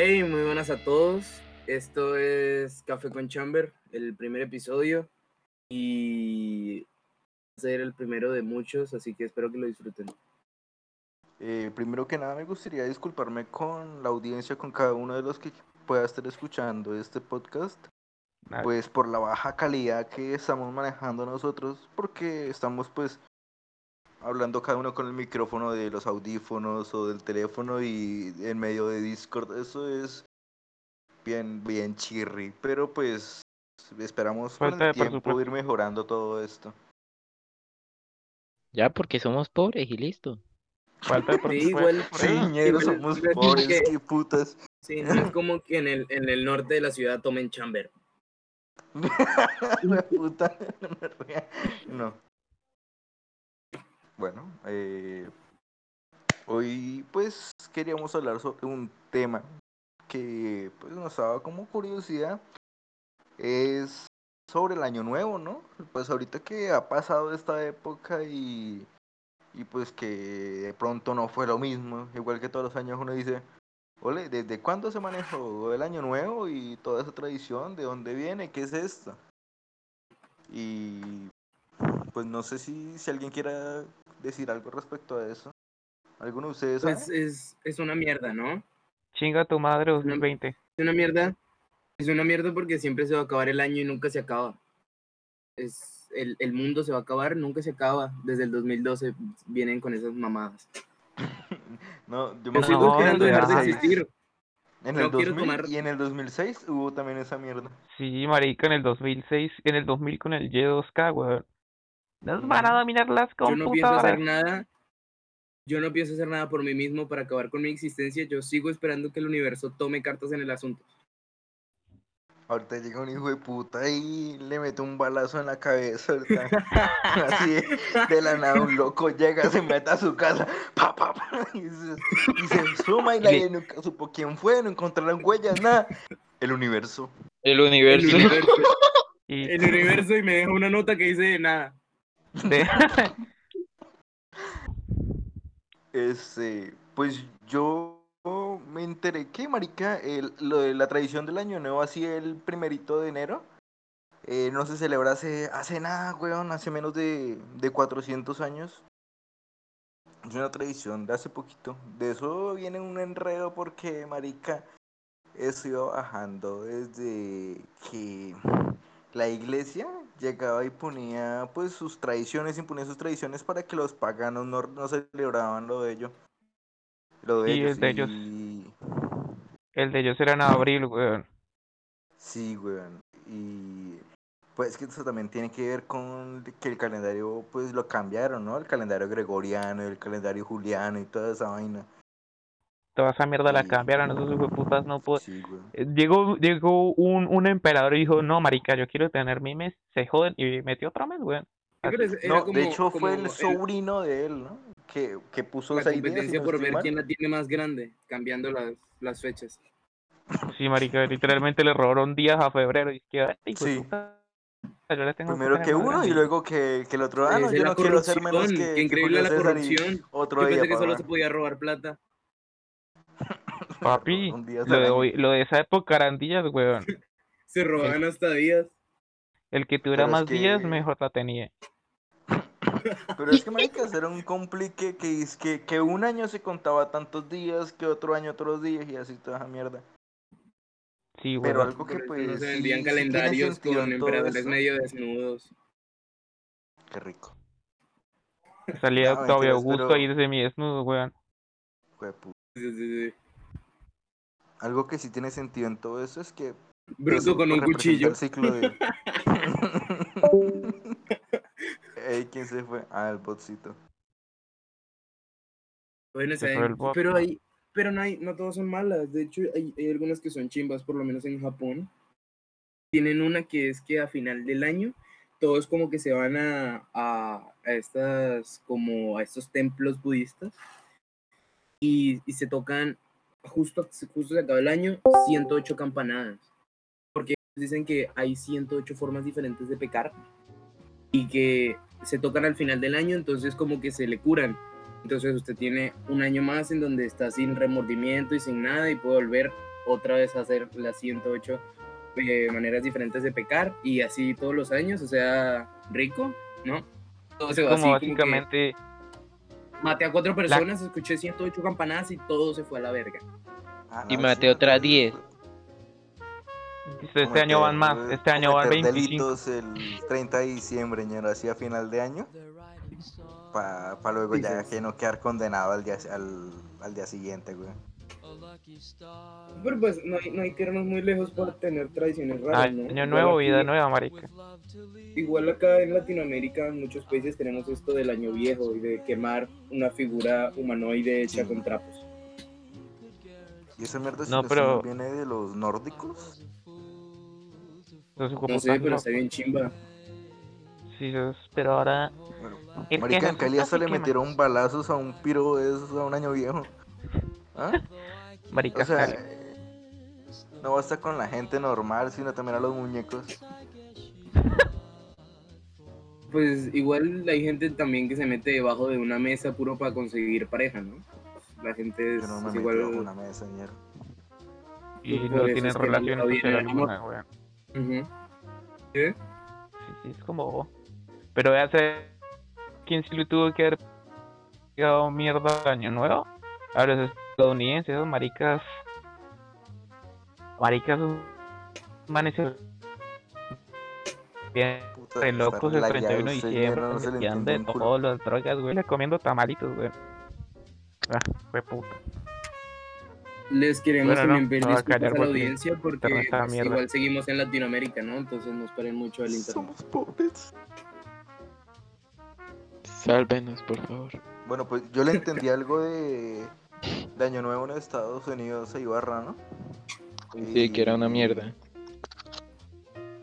Hey, muy buenas a todos. Esto es Café con Chamber, el primer episodio. Y va a ser el primero de muchos, así que espero que lo disfruten. Eh, primero que nada me gustaría disculparme con la audiencia, con cada uno de los que pueda estar escuchando este podcast, pues por la baja calidad que estamos manejando nosotros, porque estamos pues hablando cada uno con el micrófono de los audífonos o del teléfono y en medio de Discord, eso es bien, bien chirri, pero pues esperamos con el tiempo presupuesto. ir mejorando todo esto. Ya, porque somos pobres y listo. Falta de Sí, presupuesto, igual- Sí, ñero, somos igual pobres, que- qué putas. Sí, no es como que en el, en el norte de la ciudad tomen Chamber. La puta. No. Bueno, eh, hoy pues queríamos hablar sobre un tema que pues nos daba como curiosidad. Es sobre el año nuevo, ¿no? Pues ahorita que ha pasado esta época y, y pues que de pronto no fue lo mismo, igual que todos los años uno dice, ole, ¿desde cuándo se manejó el año nuevo y toda esa tradición? ¿De dónde viene? ¿Qué es esto? Y pues no sé si, si alguien quiera decir algo respecto a eso. ¿Alguno de ustedes sabe? Pues es, es una mierda, ¿no? Chinga tu madre 2020. Es una mierda. Es una mierda porque siempre se va a acabar el año y nunca se acaba. Es, el, el mundo se va a acabar, nunca se acaba. Desde el 2012 vienen con esas mamadas. No, yo me sigo no, dejar de 2006 existir. En no el quiero 2000 tomar- y en el 2006 hubo también esa mierda. Sí, marica, en el 2006, en el 2000 con el Y2K, weón. Nos van a dominar las Yo no pienso hacer computadoras. nada. Yo no pienso hacer nada por mí mismo para acabar con mi existencia. Yo sigo esperando que el universo tome cartas en el asunto. Ahorita llega un hijo de puta y le mete un balazo en la cabeza. ahorita. Así de, de la nada un loco llega, se mete a su casa pa, pa, pa, y, se, y se suma y nadie nunca supo quién fue, no encontraron huellas, nada. El universo. El El universo. universo, Y el universo y me deja una nota que dice nada. Este, pues yo me enteré que, marica, lo de la tradición del año nuevo, así el primerito de enero, eh, no se celebra hace, hace nada, weón, hace menos de, de 400 años. Es una tradición de hace poquito. De eso viene un enredo porque, marica, eso iba bajando desde que la iglesia llegaba y ponía pues sus tradiciones, imponía sus tradiciones para que los paganos no, no celebraban lo de ellos. Lo de Sí, ellos. el de ellos. y- el de ellos era en abril, weón. Sí, weón. Y pues que eso también tiene que ver con que el calendario pues lo cambiaron, ¿no? El calendario gregoriano, el calendario juliano y toda esa vaina. Toda esa mierda la cambiaron, esos putas no. Sí, weón. Eh, Llegó, llegó un, un emperador y dijo, no, marica, yo quiero tener mi mes, se joden, y metió otro mes, weón. No, como- de hecho fue el sobrino de él, ¿no? Que, que puso la esa idea. si competencia no por ver mal. quién la tiene más grande, cambiando las, las fechas. Sí, marica, literalmente le robaron días a febrero, y es que, "Ay, de Sí. puta, yo le tengo Primero que uno y grande". luego que, que el otro. Ah, no, es yo la no quiero ser menos corrupción, que, qué que increíble la corrupción. Otro Yo día pensé que solo se podía robar plata. Papi, Un día lo de, hoy, lo de esa época eran días, weón. Se robaban hasta días. El que tuviera Pero es más días, mejor la tenía. Pero es que me hay que hacer un complique que es que, que un año se contaba tantos días, que otro año otros días y así toda esa mierda. Sí, Pero weón. algo que pues no se vendían sí calendarios con emperadores eso. medio desnudos. Qué rico. Salía Octavio Augusto pero- ahí desde mi desnudo, weón. Sí, sí, sí. Algo que sí tiene sentido en todo eso es que Bruto eso con un cuchillo. el ciclo de. Ey, ¿quién se fue? Ah, el botcito. Bueno, Se está fue el bien. bot. pero hay, pero no hay, no todas son malas. De hecho, hay, hay algunas que son chimbas, por lo menos en Japón. Tienen una que es que a final del año todos como que se van a, a, a estas como a estos templos budistas y, y se tocan justo justo se acaba el año 108 campanadas porque dicen que hay 108 formas diferentes de pecar y que se tocan al final del año entonces como que se le curan entonces usted tiene un año más en donde está sin remordimiento y sin nada y puede volver otra vez a hacer las 108 eh, maneras diferentes de pecar y así todos los años, o sea, rico, ¿no? Todo se va así Como como que básicamente, maté a cuatro personas, escuché 108 campanadas y todo se fue a la verga. Ah, Y no, maté sí, otras entonces, 10. dice, este año van más, este año van cometer 25. delitos el 30 de diciembre, ñero, así a final de año. Para luego ya que no quedar condenado al día, al, al día siguiente, güey. Pero pues no hay, no hay que irnos muy lejos por tener tradiciones raras, ¿no? Año nuevo, aquí- vida nueva, marica. Igual acá en Latinoamérica, en muchos países tenemos esto del año viejo y de quemar una figura humanoide hecha Sí. con trapos. ¿Y esa mierda No, pero- viene de los nórdicos? No sé, pero está bien chimba. Sí, pero ahora, Bueno, marica, en Cali hasta le metieron balazos a un piro de esos a un año viejo. ¿Ah? Marica, O sea, eh, no basta con la gente normal, sino también a los muñecos. Pues igual hay gente también que se mete debajo de una mesa puro para conseguir pareja, ¿no? La gente es, no me es igual. una mesa, y no tienen es el amor. ninguna, weón. Ujú. ¿Qué? Sí, sí, es como. Pero sé quién sí le tuvo que haber pegado mierda año nuevo. A los estadounidenses, esos maricas. Maricas, manes bien re locos el lagueado 31 de diciembre, un culo. todos los drogas, güey, comiendo tamalitos, güey. Ah, fue puta. Les queremos Bueno, no, pedir a disculpas callar a la audiencia porque pues, igual seguimos en Latinoamérica, ¿no? Entonces no esperen mucho del internet. Somos pobres. Sálvenos, por favor. Bueno, pues yo le entendí algo de, de Año Nuevo en Estados Unidos a Ibarra, ¿no? Sí, que era una mierda.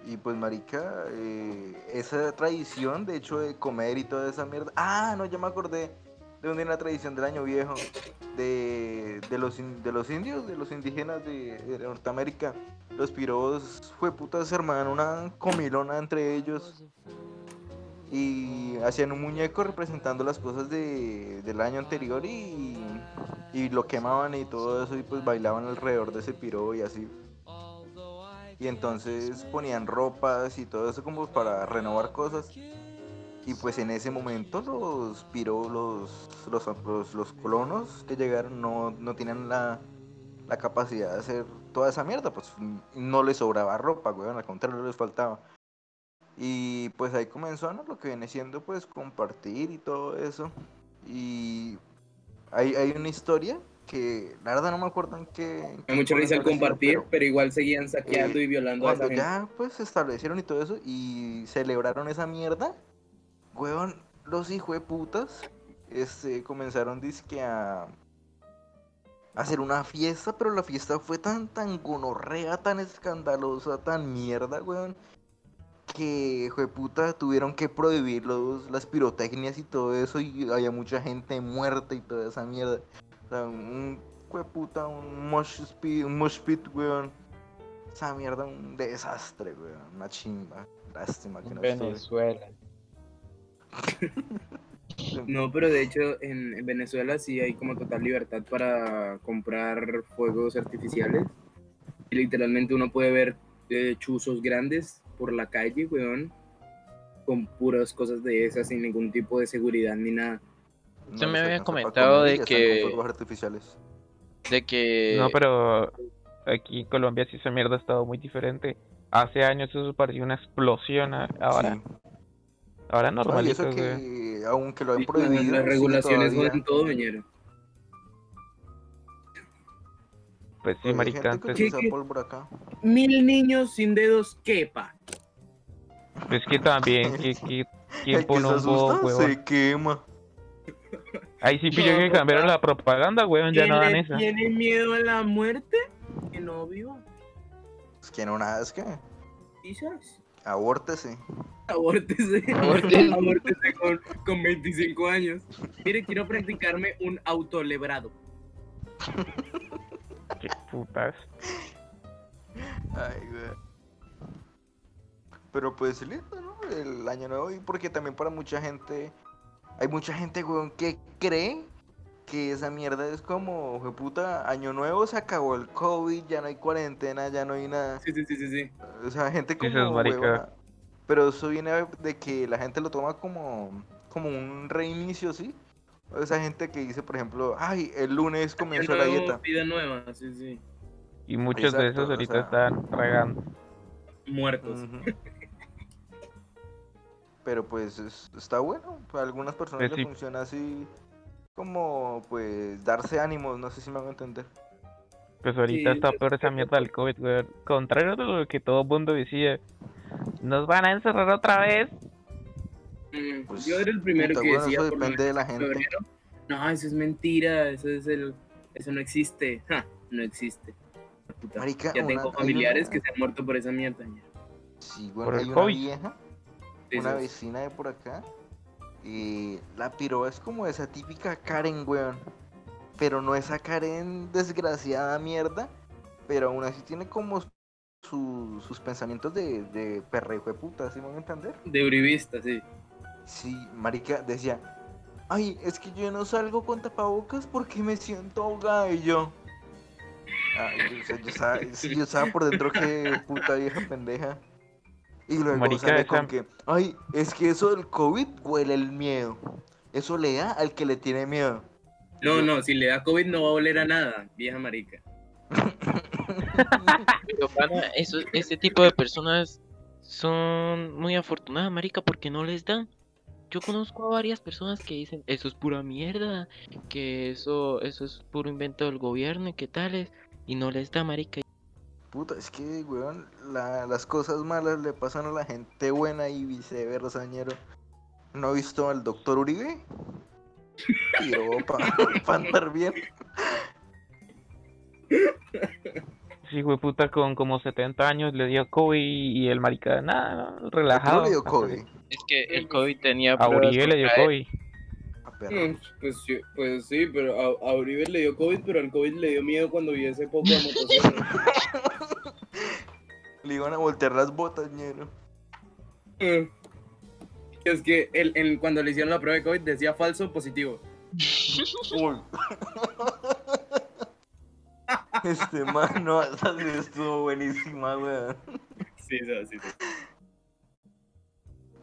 Y pues, marica, eh, esa tradición, de hecho, de comer y toda esa mierda. Ah, no, ya me acordé de dónde viene la tradición del año viejo. De, de, los, de los indios, de los indígenas de, de Norteamérica. Los piros, fue putas, hermano, una comilona entre ellos. Y hacían un muñeco representando las cosas de, del año anterior y, y lo quemaban y todo eso y pues bailaban alrededor de ese piro y así. Y entonces ponían ropas y todo eso como para renovar cosas. Y pues en ese momento los piro, los, los, los, colonos que llegaron no, no tenían la, la capacidad de hacer toda esa mierda. Pues no les sobraba ropa, weón, al contrario les faltaba. Y pues ahí comenzó ¿no? lo que viene siendo pues compartir y todo eso. Y hay, hay una historia que la verdad no me acuerdo en qué... da mucha risa al compartir, pero- pero igual seguían saqueando eh, y violando a esa gente. ya pues se establecieron y todo eso y celebraron esa mierda, weón, los hijos de putas este, comenzaron dizque a, a hacer una fiesta, pero la fiesta fue tan, tan gonorrea, tan escandalosa, tan mierda, weón, que hijo de puta tuvieron que prohibir los, las pirotecnias y todo eso y había mucha gente muerta y toda esa mierda. O sea, un hijo de puta, un mosh pit, un mosh pit, weón. Esa mierda, un desastre, weón. Una chimba. Lástima que no. Venezuela. No, pero de hecho en, en Venezuela sí hay como total libertad para comprar fuegos artificiales. Y literalmente uno puede ver eh, chuzos grandes por la calle, weón, con puras cosas de esas sin ningún tipo de seguridad ni nada. Usted No me había comentado de que- fuegos artificiales. De que. No, pero aquí en Colombia sí esa mierda ha estado muy diferente. Hace años eso parecía una explosión, a- ahora, Sí. ahora No, y normalito, eso güey. que, aunque lo han prohibido, las regulaciones todavía. joden todo, ñero. Pues sí, Pues marica, que antes, pólvora acá. Mil niños sin dedos, quepa. pues que también, que, que, ¿quién El que pone se asusta se quema. Ahí sí pilló No, que cambiaron la propaganda, weón, ya ¿Quién no dan esa. tiene miedo a la muerte? Que no viva. Es que no nada, es que Quizás. abórtese. Abórtese. Abórtese. Abórtese con, con 25 años. Mire, quiero practicarme un autolebrado. Qué putas. Ay, güey. Pero pues lindo, ¿no? El año nuevo y porque también para mucha gente, hay mucha gente, weón, que cree que esa mierda es como, fue puta, año nuevo, se acabó el COVID, ya no hay cuarentena, ya no hay nada. Sí, sí, sí, sí, sí. O sea, gente como marica. huevona. Pero eso viene de que la gente lo toma como, como un reinicio, ¿sí? Esa gente que dice, por ejemplo, ay, el lunes comenzó la dieta. Vida nueva, sí, sí. Y muchos de esos o ahorita sea- están tragando. Muertos. Pero pues es- está bueno, para algunas personas Pues le sí. funciona así como pues darse ánimos, no sé si me hago entender. Pues ahorita Sí, está es peor esa mierda del COVID, weón. Contrario de lo que todo el mundo decía. Nos van a encerrar otra vez. Mm, Pues, yo era el primero puta, que bueno, decía eso por depende de la gente. febrero, no, eso es mentira, eso es el, eso no existe, Ja, no existe. Puta, Marica, ya tengo familiares una- que se han muerto por esa mierda. ya. Sí, bueno, Por hay el una COVID. vieja, una vecina de por acá, y la piro es como esa típica Karen, weón. Pero no esa Karen desgraciada mierda, pero aún así tiene como su- sus pensamientos de, de perrejo de puta, ¿sí me van a entender? De uribista, sí. Sí, marica decía, ay, es que yo no salgo con tapabocas porque me siento ahogada y yo. Ah, yo, o sea, yo estaba, sí, yo estaba por dentro que puta vieja pendeja. Y luego Marica, sale con que, ay, es que eso del COVID huele el miedo. Eso le da al que le tiene miedo. No, no, si le da COVID no va a oler a nada, vieja marica. Pero, eso, ese tipo de personas son muy afortunadas, marica, porque no les dan. Yo conozco a varias personas que dicen, eso es pura mierda, que eso, eso es puro invento del gobierno y qué tales, y no les da, marica. Puta, es que, weón, la- las cosas malas le pasan a la gente buena y viceversa, ñero. ¿No ha visto al doctor Uribe? Tiro para andar bien. Sí, güey, puta, con como 70 años le dio COVID y el marica, nada, no, relajado. ¿Cómo le dio COVID? Es que el COVID tenía A Uribe le dio COVID. A perro. Mm, Pues, sí- pues sí, pero a, a Uribe le dio COVID, pero al COVID le dio miedo cuando vio ese poco de motocicleta. Le iban a voltear las botas, ñero. Mm. Es que él, él, cuando le hicieron la prueba de COVID decía falso positivo. Uy. Este man, no, esa sí estuvo buenísima, weón. Sí, sí, sí.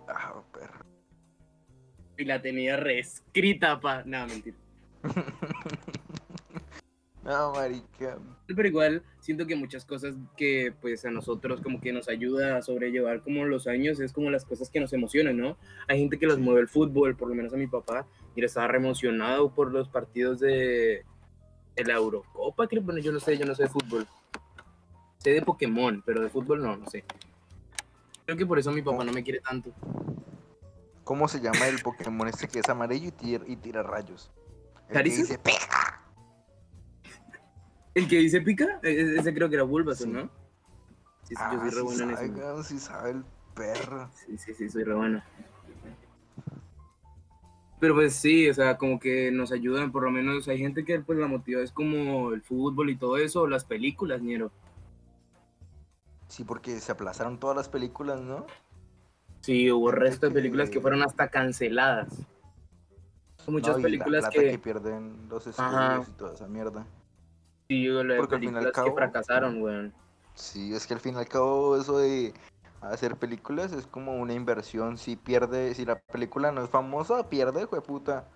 Ah, perro. Y la tenía reescrita, pa. Nada, mentira. No, marica. Pero igual siento que muchas cosas que pues a nosotros como que nos ayuda a sobrellevar como los años es como las cosas que nos emocionan, ¿no? Hay gente que los mueve el fútbol, por lo menos a mi papá, mira, estaba re emocionado por los partidos de, de la Eurocopa, creo, bueno, yo no sé, yo no sé de fútbol. Sé de Pokémon, pero de fútbol no, no sé. Creo que por eso mi papá no me quiere tanto. ¿Cómo se llama el Pokémon este que es amarillo y tira, y tira rayos? El que dice, "Pega". El que dice pica, e- e- ese creo que era Bulbasaur, Sí. ¿no? Sí, sí, Ah, yo soy re sí bueno en sabe, eso. sí sabe el perro. Sí, sí, sí, soy re bueno. Pero pues sí, o sea, como que nos ayudan, por lo menos hay gente que pues la motiva es como el fútbol y todo eso, o las películas, ñero. Sí, porque se aplazaron todas las películas, ¿no? Sí, hubo resto de películas que fueron hasta canceladas. Muchas No, películas la plata que, que... pierden los Ajá. estudios y toda esa mierda. sí, la- porque al fin y al películas que cabo- fracasaron, weón. Sí, es que al fin y al cabo eso de hacer películas es como una inversión. Si pierde, si la película no es famosa, pierde, hijo de puta.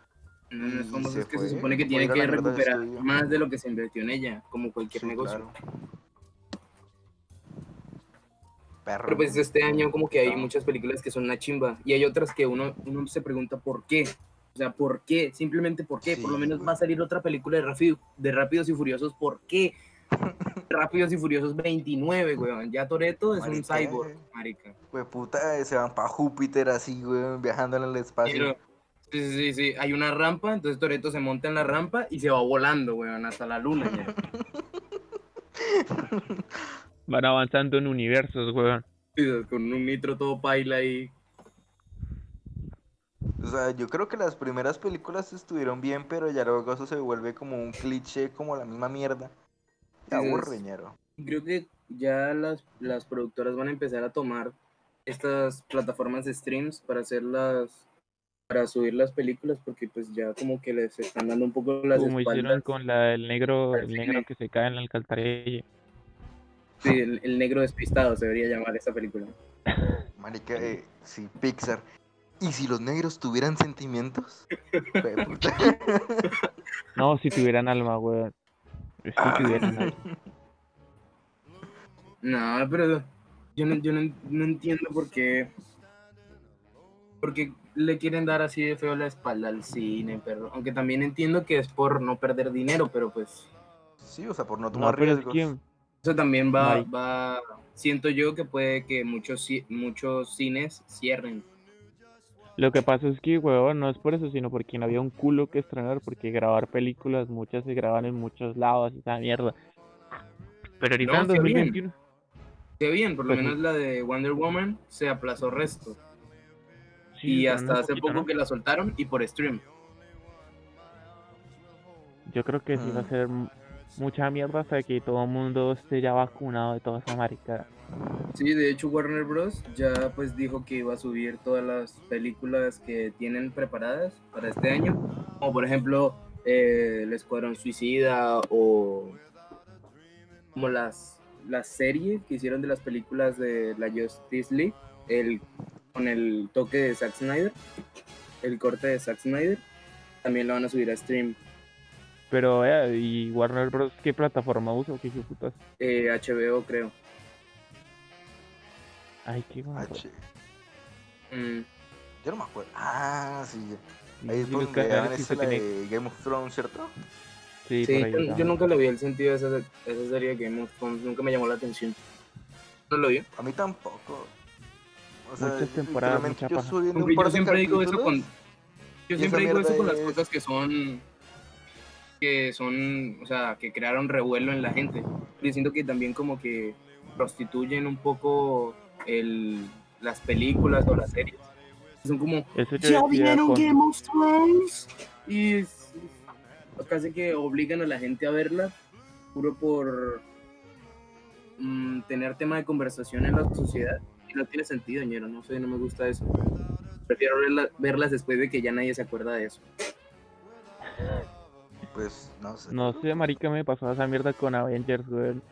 No, no es se es que fue, se supone que fue tiene que de recuperar más de lo que se invirtió en ella, como cualquier Sí, negocio. claro. Perro. Pero pues este año como que hay muchas películas que son una chimba y hay otras que uno, uno se pregunta por qué. O sea, ¿por qué? Simplemente ¿por qué? Por lo menos va a salir otra película de, Rápido, de Rápidos y Furiosos. ¿Por qué? Rápidos y Furiosos 29, weón. Ya Toreto es un Marica. cyborg, marica. Hijo de puta, se van para Júpiter así, güey, viajando en el espacio. Pero, sí, sí, sí, sí, hay una rampa, entonces Toreto se monta en la rampa y se va volando, weón, hasta la luna. ya. Van avanzando en universos, weón. Con un nitro todo paila y... O sea, yo creo que las primeras películas estuvieron bien, pero ya luego eso se vuelve como un cliché, como la misma mierda. Te aburre. Creo que ya las, las productoras van a empezar a tomar estas plataformas de streams para hacer las, para subir las películas porque pues ya como que les están dando un poco las Como hicieron con la del negro, el negro que se cae en la alcantarilla. Sí, el, el negro despistado se debería llamar esa película. Marica, eh, sí, Pixar. ¿Y si los negros tuvieran sentimientos? No, si tuvieran alma, weón. Alma. No, pero yo no, yo no, no entiendo por qué. Porque le quieren dar así de feo la espalda al cine, pero aunque también entiendo que es por no perder dinero, pero pues Sí, o sea, por no tomar riesgos. eso también va, va, siento yo que puede que muchos, muchos cines cierren. Lo que pasa es que, weón, no es por eso, sino porque no había un culo que estrenar, porque grabar películas, muchas se graban en muchos lados y esa mierda. Pero ahorita No, en qué bien. 2021. Qué bien, por lo Pues sí. menos la de Wonder Woman se aplazó resto. sí, y hasta hace poquito, poco ¿no? que la soltaron y por stream. Yo creo que sí va a Mm. ser mucha mierda hasta que todo el mundo esté ya vacunado de toda esa marica. Sí, de hecho Warner Bros. ya pues dijo que iba a subir todas las películas que tienen preparadas para este año, como por ejemplo eh, El Escuadrón Suicida o como las la serie que hicieron de las películas de la Justice League, el con el toque de Zack Snyder, el corte de Zack Snyder, también lo van a subir a stream Pero, eh, ¿y Warner Bros. qué plataforma usa o qué putas? eh, HBO creo. Ay, qué guapo. H. Mm, Yo no me acuerdo. Ah, sí. Ahí es donde la tiene. de Game of Thrones, ¿cierto? Sí, Sí, por ahí yo, yo nunca le vi el sentido de esa, esa serie de Game of Thrones, nunca me llamó la atención. ¿No lo vi? A mí tampoco. O sea, Muchas temporadas, mucha yo Hombre, yo siempre digo eso con. Yo siempre digo eso con las es- cosas que son. que son. o sea, que crearon revuelo en la gente. Yo siento que también como que prostituyen un poco el, las películas o las series. Son como. ¿Ya vieron con- Game of Thrones? Y es- casi que obligan a la gente a verla, puro por mm, tener tema de conversación en la sociedad. Y no tiene sentido, ñero, no sé, no me gusta eso. Prefiero verla- verlas después de que ya nadie se acuerda de eso. Pues no sé. No sé, marica, me pasó esa mierda con Avengers, weón.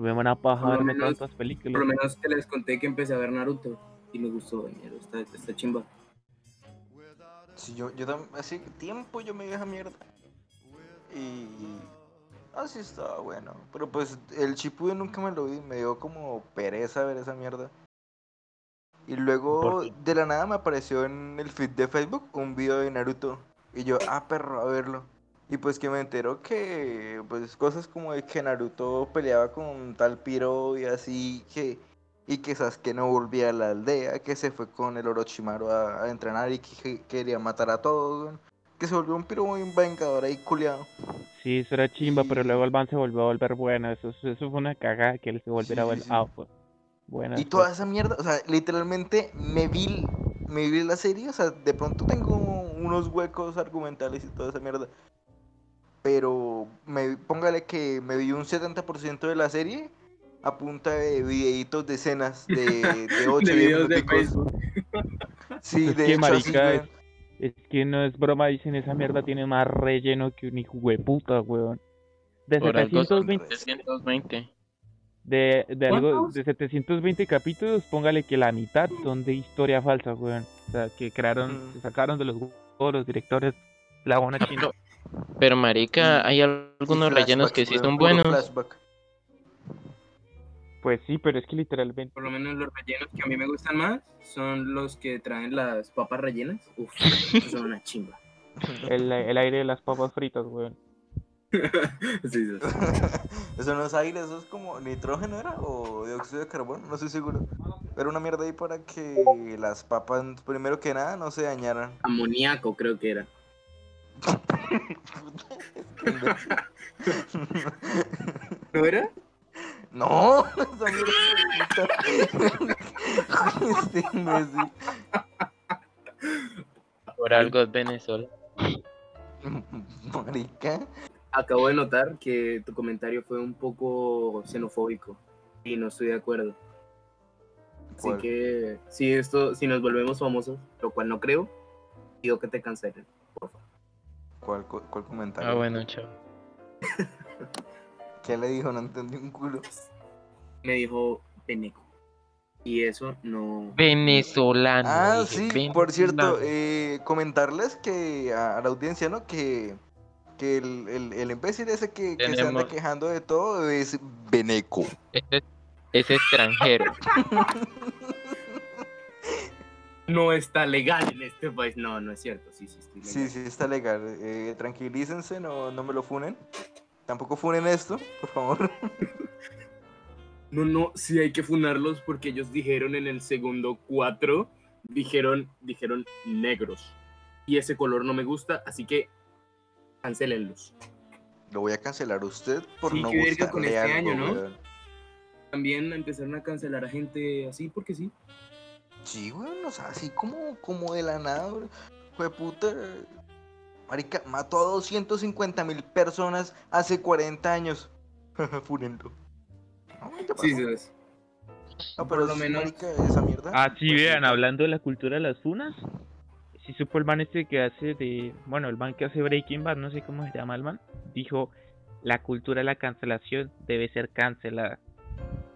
Me van a paja Por lo verme menos- tantas películas. Por lo menos que les conté que empecé a ver Naruto y me gustó, está, está chimba. Si yo, yo hace tiempo yo me vi esa mierda. Y. Así estaba bueno. Pero pues el Shippuden nunca me lo vi. Me dio como pereza ver esa mierda. Y luego de la nada me apareció en el feed de Facebook un video de Naruto. Y yo, ah, perro, a verlo. Y pues que me enteró que, pues cosas como de que Naruto peleaba con tal piro y así, que, y que Sasuke no volvía a la aldea, que se fue con el Orochimaru a, a entrenar y que, que quería matar a todos, que se volvió un piro muy vengador ahí culiado. Sí, eso era chimba, pero luego el man se volvió a volver bueno. Eso, eso fue una cagada que él se volviera Sí, bueno. sí, Ah, sí. pues. Buena. Y toda esa mierda, o sea, literalmente me vi, me vi la serie, o sea, de pronto tengo unos huecos argumentales y toda esa mierda. Pero me, póngale que me vi un 70% de la serie a punta de videitos de escenas de, de 8 De videos de Facebook. Sí, Es de que, hecho, marica. Es que no es broma, dicen esa mierda tiene más relleno que un hijo de puta, weón. De Por algo son 720, 320. de, de algo, de 720 capítulos, póngale que la mitad son de historia falsa, weón. O sea, que crearon, Mm. se sacaron de los huevos los directores la buena china. Pero marica, hay algunos rellenos que sí son buenos. flashback. Pues sí, pero es que literalmente. Por lo menos los rellenos que a mí me gustan más son los que traen las papas rellenas. Uf, son una chimba. El, el aire de las papas fritas, weón. Sí, sí, sí. eso no es aire, eso es como nitrógeno era o dióxido de carbono, no estoy seguro. Pero una mierda ahí para que las papas, primero que nada, no se dañaran. Amoníaco creo que era. ¿No era? No, esa mierda. Este imbécil. Por algo es Venezuela. Marica. Acabo de notar que tu comentario fue un poco xenofóbico y no estoy de acuerdo. Así ¿Cuál? que si esto, si nos volvemos famosos, lo cual no creo, Pido que te cancelen. ¿Cuál, cu- cuál comentario? Ah, bueno, chao. ¿Qué le dijo? No entendí un culo. Me dijo Beneco. Y eso no. Venezolano. Ah, dije, sí, por cierto, eh, comentarles que a, a la audiencia, ¿no? Que, que el, el, el imbécil ese que, que se anda quejando de todo es Beneco. Ese es extranjero. No está legal en este país. No, no es cierto. Sí, sí, estoy legal. Sí, sí, está legal. Eh, tranquilícense, no, no me lo funen. Tampoco funen esto, por favor. No, no, sí hay que funarlos porque ellos dijeron en el segundo 4, dijeron, dijeron negros. Y ese color no me gusta, así que cancelenlos. Lo voy a cancelar usted por Sí, no qué verga con gustarle este algo, año, ¿no? weón. También empezaron a cancelar a gente así porque sí. Sí, weón, o sea, así como, como de la nada, weón. Fue puta. Marica, mató a 250 mil personas hace 40 años. No, ¿qué Sí, sí. No, por pero lo sí, menos- marica, esa mierda. Ah, sí, pues, vean, puta. hablando de la cultura de las funas. Si supo el man este que hace de. Bueno, el man que hace Breaking Bad, no sé cómo se llama el man. Dijo: La cultura de la cancelación debe ser cancelada.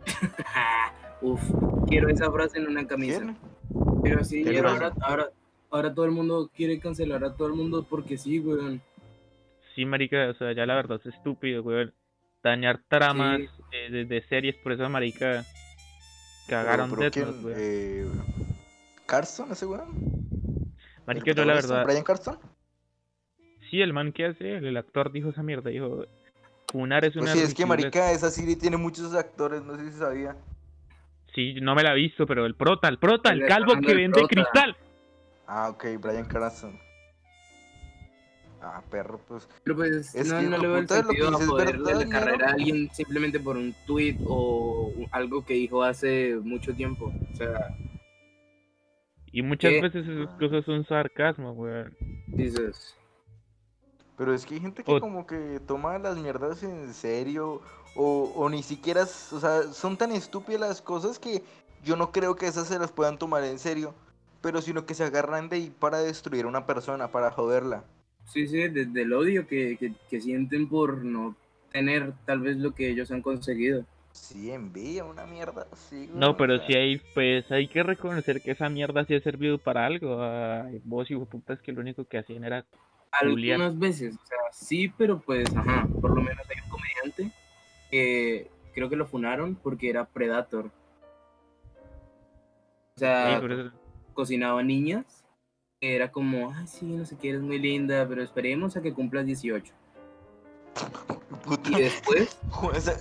Uf, quiero esa frase en una camisa. ¿Quién? Pero sí, ¿Qué ahora, ahora, ahora todo el mundo quiere cancelar a todo el mundo porque sí, weón. Sí, marica, o sea, ya la verdad es estúpido, weón. Dañar tramas Sí. eh, de, de series, por eso, marica. Pero- Cagaron pero Death. Note, weón. Eh, ¿Carston, ese weón? Marica, ¿El yo la verdad. ¿Brian Carston? Sí, el man que hace, el, el actor dijo esa mierda, dijo. Funar es Pues una. sí, es que ridiculez". marica, esa serie tiene muchos actores, no sé si sabía. Sí, no me la he visto, pero el prota, el prota, el El calvo que vende prota. cristal. Ah, ok, Brian Carston. Ah, perro, pues. Pero pues Es no, que, no le veo el sentido a la carrera a alguien simplemente por un tweet o algo que dijo hace mucho tiempo. O sea, Y muchas ¿Qué? veces esas cosas son sarcasmo, weón. dices, Pero es que hay gente que O- como que toma las mierdas en serio o, o ni siquiera, o sea, son tan estúpidas las cosas que yo no creo que esas se las puedan tomar en serio, pero sino que se agarran de ahí para destruir a una persona, para joderla. sí, sí, desde el odio que, que, que sienten por no tener tal vez lo que ellos han conseguido. Sí, envidia, una mierda güey, No, o pero sea, sí hay, pues hay que reconocer que esa mierda sí ha servido para algo. Ay, vos y putas que lo único que hacían era Julián. Algunas veces, o sea, sí, pero pues, ajá, por lo menos hay un comediante que creo que lo funaron porque era Predator. O sea, Sí, por eso- cocinaba niñas. Era como, ay, sí, no sé qué, eres muy linda, pero esperemos a que cumplas 18. puta, Y después, o sea,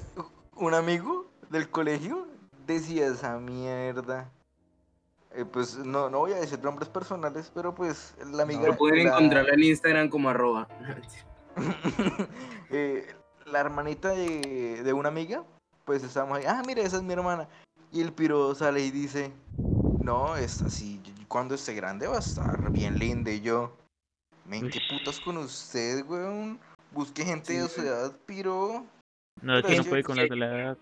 un amigo del colegio decía esa mierda. Eh, pues no, no voy a decir nombres personales, pero pues la amiga. lo pueden la- encontrar en Instagram como arroba. eh, la hermanita de, de una amiga, pues estábamos ahí, ah, mira, esa es mi hermana. Y el piro sale y dice, no, es así, cuando esté grande va a estar bien linda. Y yo, men, qué putas con usted, weón. Busque gente de su edad, piro. No, es que no puede con las de la edad.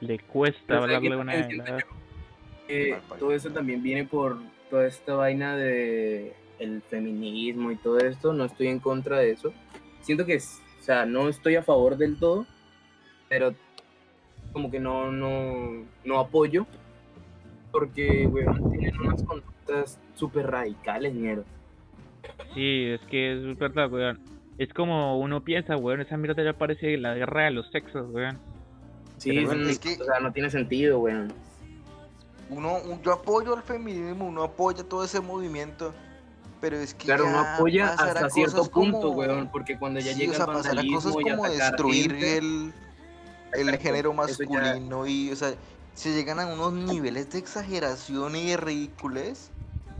Le cuesta Pero ¿sabe hablarle a una de la edad. Eh, todo eso también viene por toda esta vaina de el feminismo y todo esto. No estoy en contra de eso. Siento que, es- sea, no estoy a favor del todo, pero como que no, no, no apoyo. Porque, weón, tienen unas conductas súper radicales, ñero. Sí, es que es verdad, weón. Es como uno piensa, weón, esa mierda ya parece la guerra de los sexos, weón. Sí, Pero, es que- o sea, no tiene sentido, weón. Uno, un- yo apoyo al feminismo, uno apoya todo ese movimiento. Pero es que Claro, ya apoya pasar a hasta cierto cosas punto, como- weón, porque cuando ya Sí, llega o sea, el cosas vandalismo y como atacar destruir gente, el, el Exacto, género eso ya- masculino y, o sea, se llegan a unos niveles de exageración y de ridiculez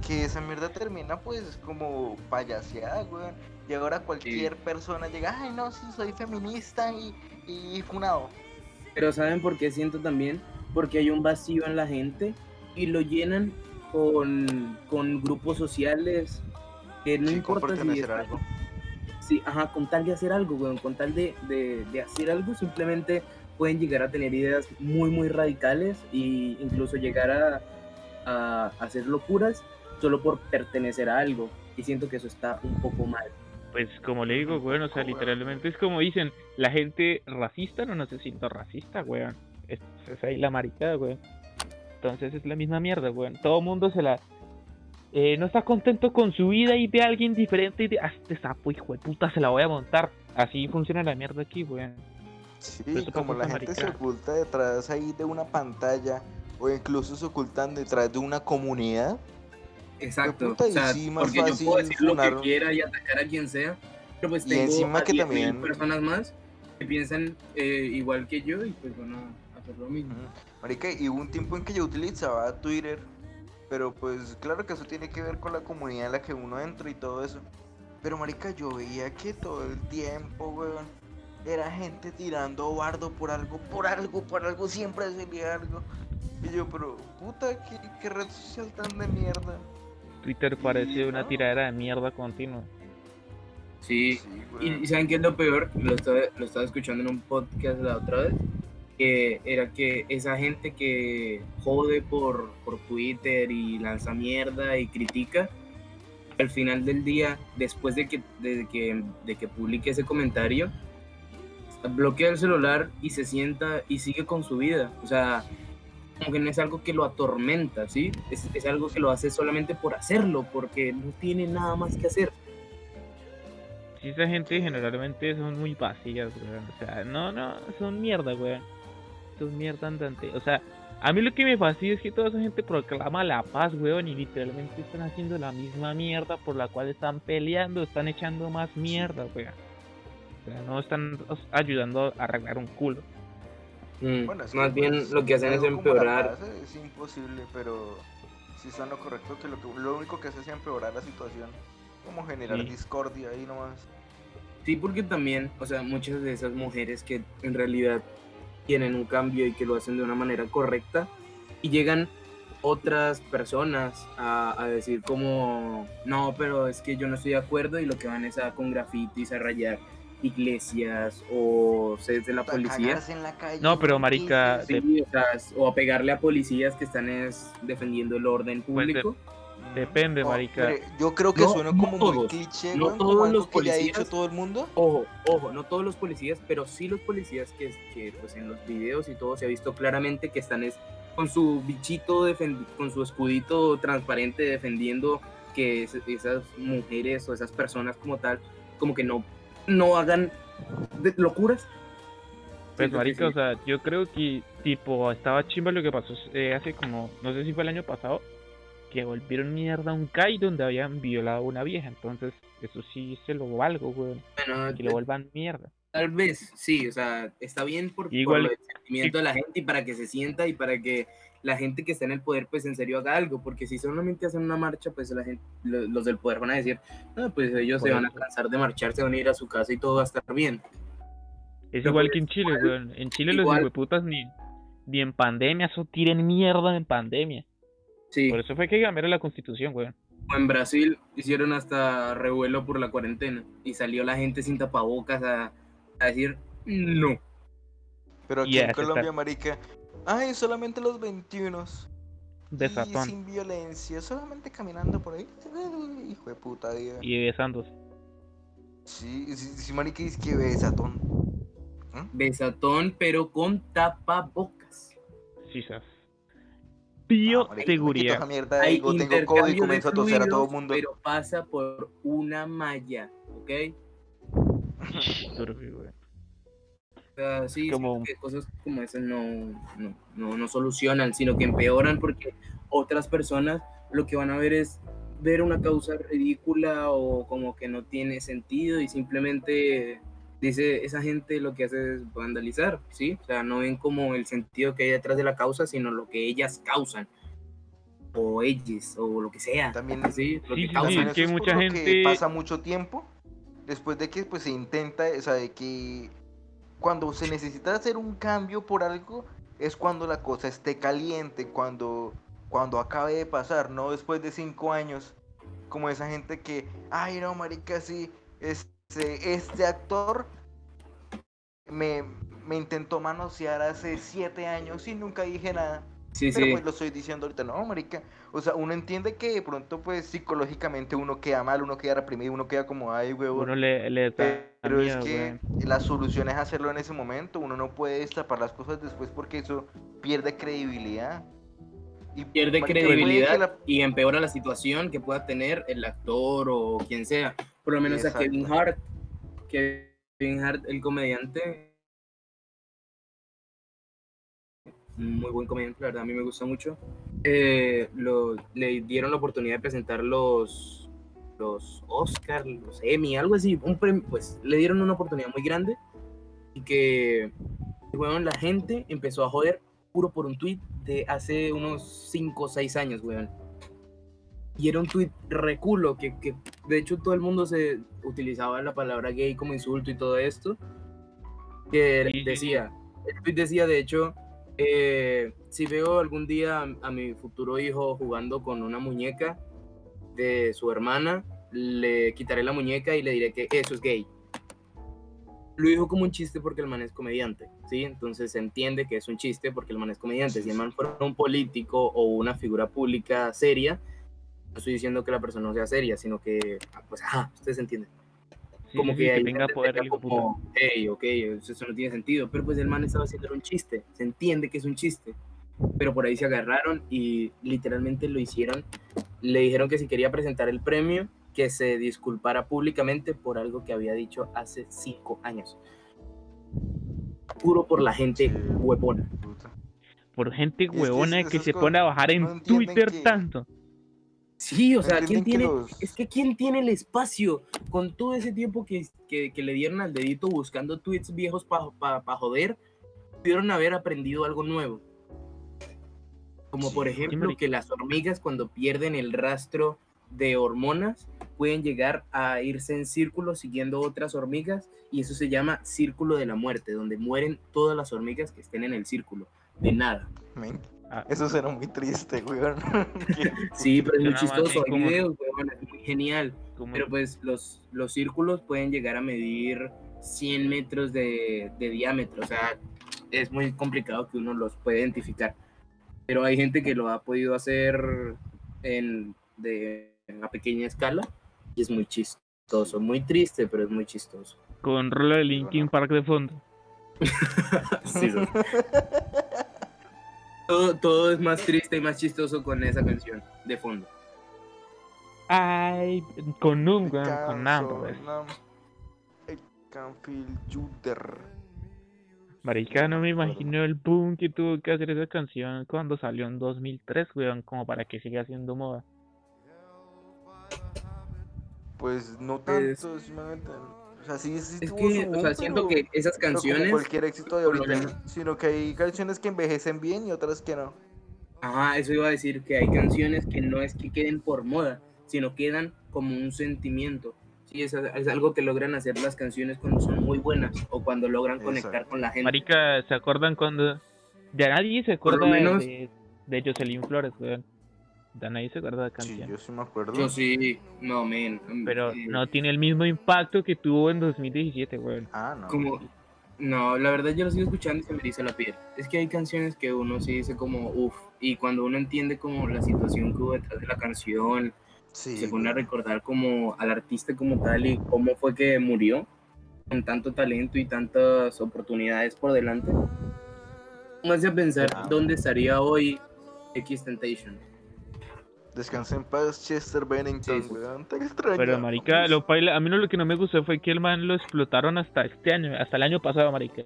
que esa mierda termina pues como payaseada, weón. Y ahora cualquier persona llega, ay no, sí, soy feminista y, y funado. Pero ¿saben por qué siento también? Porque hay un vacío en la gente y lo llenan con, con grupos sociales que no Sí, con importa si a está- algo. sí, ajá, con tal de hacer algo, weón, con tal de, de, de hacer algo, simplemente pueden llegar a tener ideas muy, muy radicales e incluso llegar a, a hacer locuras solo por pertenecer a algo. Y siento que eso está un poco mal. Pues como le digo, weón, o sea, literalmente es como dicen, la gente racista no necesita racista, weón. Es, es ahí la maricada, weón. Entonces es la misma mierda, weón. Todo mundo se la... eh, no está contento con su vida y ve a alguien diferente y dice, ah, este sapo, hijo de puta, se la voy a montar. Así funciona la mierda aquí, weón. Sí, eso como la gente se oculta detrás ahí de una pantalla o incluso se ocultan detrás de una comunidad. Exacto. puta, o sea, sí, más porque yo puedo decir lo que quiera y atacar a quien sea, pero pues Y tengo encima a que 10.000 también- personas más que piensan eh, igual que yo y pues van a hacer lo mismo. Ujú. Marica, y hubo un tiempo en que yo utilizaba Twitter, pero pues claro que eso tiene que ver con la comunidad en la que uno entra y todo eso. Pero marica, yo veía que todo el tiempo, weón, era gente tirando bardo por algo, por algo, por algo, siempre salía algo. Y yo, pero puta, ¿qué, qué red social tan de mierda? Twitter parece una no. tiradera de mierda continua. Sí. Y, y ¿saben qué es lo peor? Lo estaba, lo estaba escuchando en un podcast la otra vez, era que esa gente que jode por, por Twitter y lanza mierda y critica, al final del día, después de que, de que, de que publique ese comentario, bloquea el celular y se sienta y sigue con su vida. O sea, como que no es algo que lo atormenta, ¿sí? Es, es algo que lo hace solamente por hacerlo, porque no tiene nada más que hacer. Sí, esa gente generalmente son muy weón. O sea, no, no, son mierda, weón. Son mierda andante. O sea, a mí lo que me fastidia es que toda esa gente proclama la paz, weón, y literalmente están haciendo la misma mierda por la cual están peleando, están echando más mierda, weón. O sea, no están ayudando a arreglar un culo. Mm, Bueno, más bien pues, lo que hacen es empeorar. paz Es imposible, pero si está en lo correcto, que lo, que lo único que hace es empeorar la situación. Como generar Sí. discordia ahí nomás. Sí, porque también, o sea, muchas de esas mujeres que en realidad tienen un cambio y que lo hacen de una manera correcta y llegan otras personas a, a decir como, no, pero es que yo no estoy de acuerdo y lo que van es a con grafitis, a rayar iglesias o sedes de la policía. cagarse en la calle, No, pero, marica, o, sea, o a pegarle a policías que están es, defendiendo el orden Pues de- público. Depende, No, marica. yo creo que No, suena no como muy todos, cliché, no todos como algo los que ya ha dicho policías. todo el mundo. Ojo, ojo, no todos los policías, pero sí los policías que, que pues en los videos y todo se ha visto claramente que están es, con su bichito, defendi- con su escudito transparente defendiendo que es- esas mujeres o esas personas como tal, como que no, no hagan de- locuras. Pues marica, sí. o sea, yo creo que tipo estaba chimba lo que pasó eh, hace como, no sé si fue el año pasado, que volvieron mierda a un CAI donde habían violado a una vieja, entonces eso sí se lo valgo, weón, Bueno, que lo vuelvan mierda. Tal vez, sí, o sea, está bien por, por Igual- lo del sentimiento de la gente y para que se sienta y para que la gente que está en el poder, pues en serio haga algo, porque si solamente hacen una marcha, pues la gente, lo- los del poder van a decir, ah, pues ellos se Por van a cansar de marchar, se van a ir a su casa y todo va a estar bien. Es Pero igual pues, que en Chile, igual- weón. En Chile los igual- hijueputas ni, ni en pandemia, eso tiren mierda en pandemia. Sí, Por eso fue que cambiaron la constitución, weón. o en Brasil hicieron hasta revuelo por la cuarentena y salió la gente sin tapabocas a, a decir, no. Pero aquí Y en Colombia, está- marica, ay, solamente los 21. Y Desatón. sin violencia, solamente caminando por ahí. Hijo de puta vida. Y besándose. Sí, sí, sí, marica, es que besatón. Besatón, pero con tapabocas. Me quito Bioseguridad. Hay tengo intercambio COVID y de comienzo a toser a todo el fluidos, mundo. Pero pasa por una malla, ¿ok? O sea, sí, Como- siento que cosas como esas no, no, no, no solucionan, sino que empeoran porque otras personas lo que van a ver es ver una causa ridícula o como que no tiene sentido y simplemente dice esa gente lo que hace es vandalizar, ¿sí? O sea, no ven como el sentido que hay detrás de la causa, sino lo que ellas causan o ellos o lo que sea, También- ¿sí? Lo Sí, que sí, causan. sí, es que eso es mucha lo gente- que pasa mucho tiempo después de que pues se intenta, o sea, de que cuando se necesita hacer un cambio por algo es cuando la cosa esté caliente, cuando cuando acabe de pasar, no después de cinco años, como esa gente que, ay no, marica, sí, este, este actor me, me intentó manosear hace siete años y nunca dije nada. Sí, Pero sí. pues lo estoy diciendo ahorita, no, marica. O sea, uno entiende que de pronto, pues, psicológicamente uno queda mal, uno queda reprimido, uno queda como, ay, huevón. Uno le, le Pero es que la solución es hacerlo en ese momento. Uno no puede destapar las cosas después porque eso pierde credibilidad. Y, Pierde credibilidad la- y empeora la situación que pueda tener el actor o quien sea. Por lo menos a. Kevin Hart. Kevin Hart, el comediante. Muy buen comediante, la verdad, a mí me gusta mucho. Eh, lo- le dieron la oportunidad de presentar los, los Oscar, los Emmy, algo así. Un premio, pues le dieron una oportunidad muy grande. Y que, weón, la gente empezó a joder puro por un tweet de hace unos 5 o 6 años, weón. Y era un tweet reculo, que, que de hecho todo el mundo se utilizaba la palabra gay como insulto y todo esto. Que sí. decía, el tweet decía de hecho, eh, si veo algún día a, a mi futuro hijo jugando con una muñeca de su hermana, le quitaré la muñeca y le diré que eso es gay. Lo dijo como un chiste porque el man es comediante, ¿sí? Entonces se entiende que es un chiste porque el man es comediante. Si el man fuera un político o una figura pública seria, no estoy diciendo que la persona no sea seria, sino que, pues, ajá, ustedes entienden. Sí, como sí, que, que tenga poder el como, hey, ok, eso no tiene sentido. Pero pues el man estaba haciendo un chiste, se entiende que es un chiste. Pero por ahí se agarraron y literalmente lo hicieron. Le dijeron que si quería presentar el premio, que se disculpara públicamente por algo que había dicho hace cinco años. Puro por la gente Sí. huevona. Por gente que huevona que se pone a bajar en no Twitter que- tanto. Sí, o sea, ¿quién tiene, los- es que quién tiene el espacio con todo ese tiempo que, que, que le dieron al dedito buscando tweets viejos para joder, pudieron haber aprendido algo nuevo. Como por ejemplo que las hormigas cuando pierden el rastro de hormonas pueden llegar a irse en círculo siguiendo otras hormigas y eso se llama círculo de la muerte, donde mueren todas las hormigas que estén en el círculo, de nada. Men, Ah. Eso suena muy triste, weón. Sí, pero es muy chistoso, hay videos, weón, es muy genial. Pero pues los, los círculos pueden llegar a medir 100 metros de, de diámetro, o sea, es muy complicado que uno los pueda identificar. Pero hay gente que lo ha podido hacer en, de, en una pequeña escala y es muy chistoso, muy triste, pero es muy chistoso. Con rolo de Linkin Park de fondo. Sí, sí. todo, todo es más triste y más chistoso con esa canción de fondo. Ay, con Canso, con Nam, pues. Nam. I can feel you there. Marica, no me imagino el boom que tuvo que hacer esa canción cuando salió en 2003, weón, como para que siga siendo moda. Pues no tanto, simplemente. O sea, sí, sí Es que, su o sea, siento pero- que esas pero como canciones... cualquier éxito de ahorita, sino que hay canciones que envejecen bien y otras que no. Ajá, eso iba a decir que hay canciones que no es que queden por moda, sino quedan como un sentimiento. Sí, es, es algo que logran hacer las canciones cuando son muy buenas o cuando logran conectar Exacto. con la gente. Marica, ¿se acuerdan cuando... Ya nadie se acuerda de- menos- de, de Jocelyn Flores, weón. Nadie se acuerda de la Sí, canción. yo sí me acuerdo. Yo sí, no, men. Pero eh, no tiene el mismo impacto que tuvo en 2017, weón. Ah, no. Como, no, la verdad yo lo sigo escuchando y se me eriza la piel. Es que hay canciones que uno sí dice como, uff, y cuando uno entiende como la situación que hubo detrás de la canción, Sí, se pone a recordar como al artista como tal y cómo fue que murió con tanto talento y tantas oportunidades por delante. Me hace pensar Ah. dónde estaría hoy X Temptation. Descansa en paz, Chester Bennington, Sí, sí. weón. Te extraño. Pero marica, lo paila- a mí no lo que no me gustó fue que el man lo explotaron hasta este año, hasta el año pasado, marica.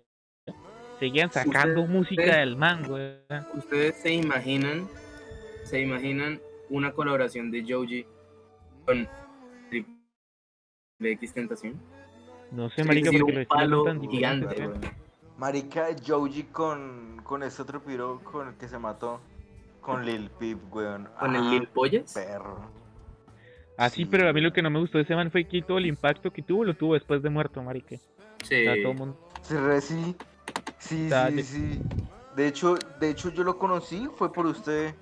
Seguían sacando Ustedes- música del man, weón. ¿Ustedes se imaginan, se imaginan una colaboración de Joji con Triple X Tentación? No sé, marica, porque lo son tan gigante, weón. weón. Marica, Joji con, con ese otro piro con el que se mató. Con Lil Peep, weón. Con el Ah, Lil Pollas. Perro. Ah, sí, pero a mí lo que no me gustó de ese man fue que todo el impacto que tuvo lo tuvo después de muerto, marica. O Sí. sea, todo mundo... Sí, sí. Sí, Dale. sí, sí. De hecho, de hecho, yo lo conocí, fue por usted.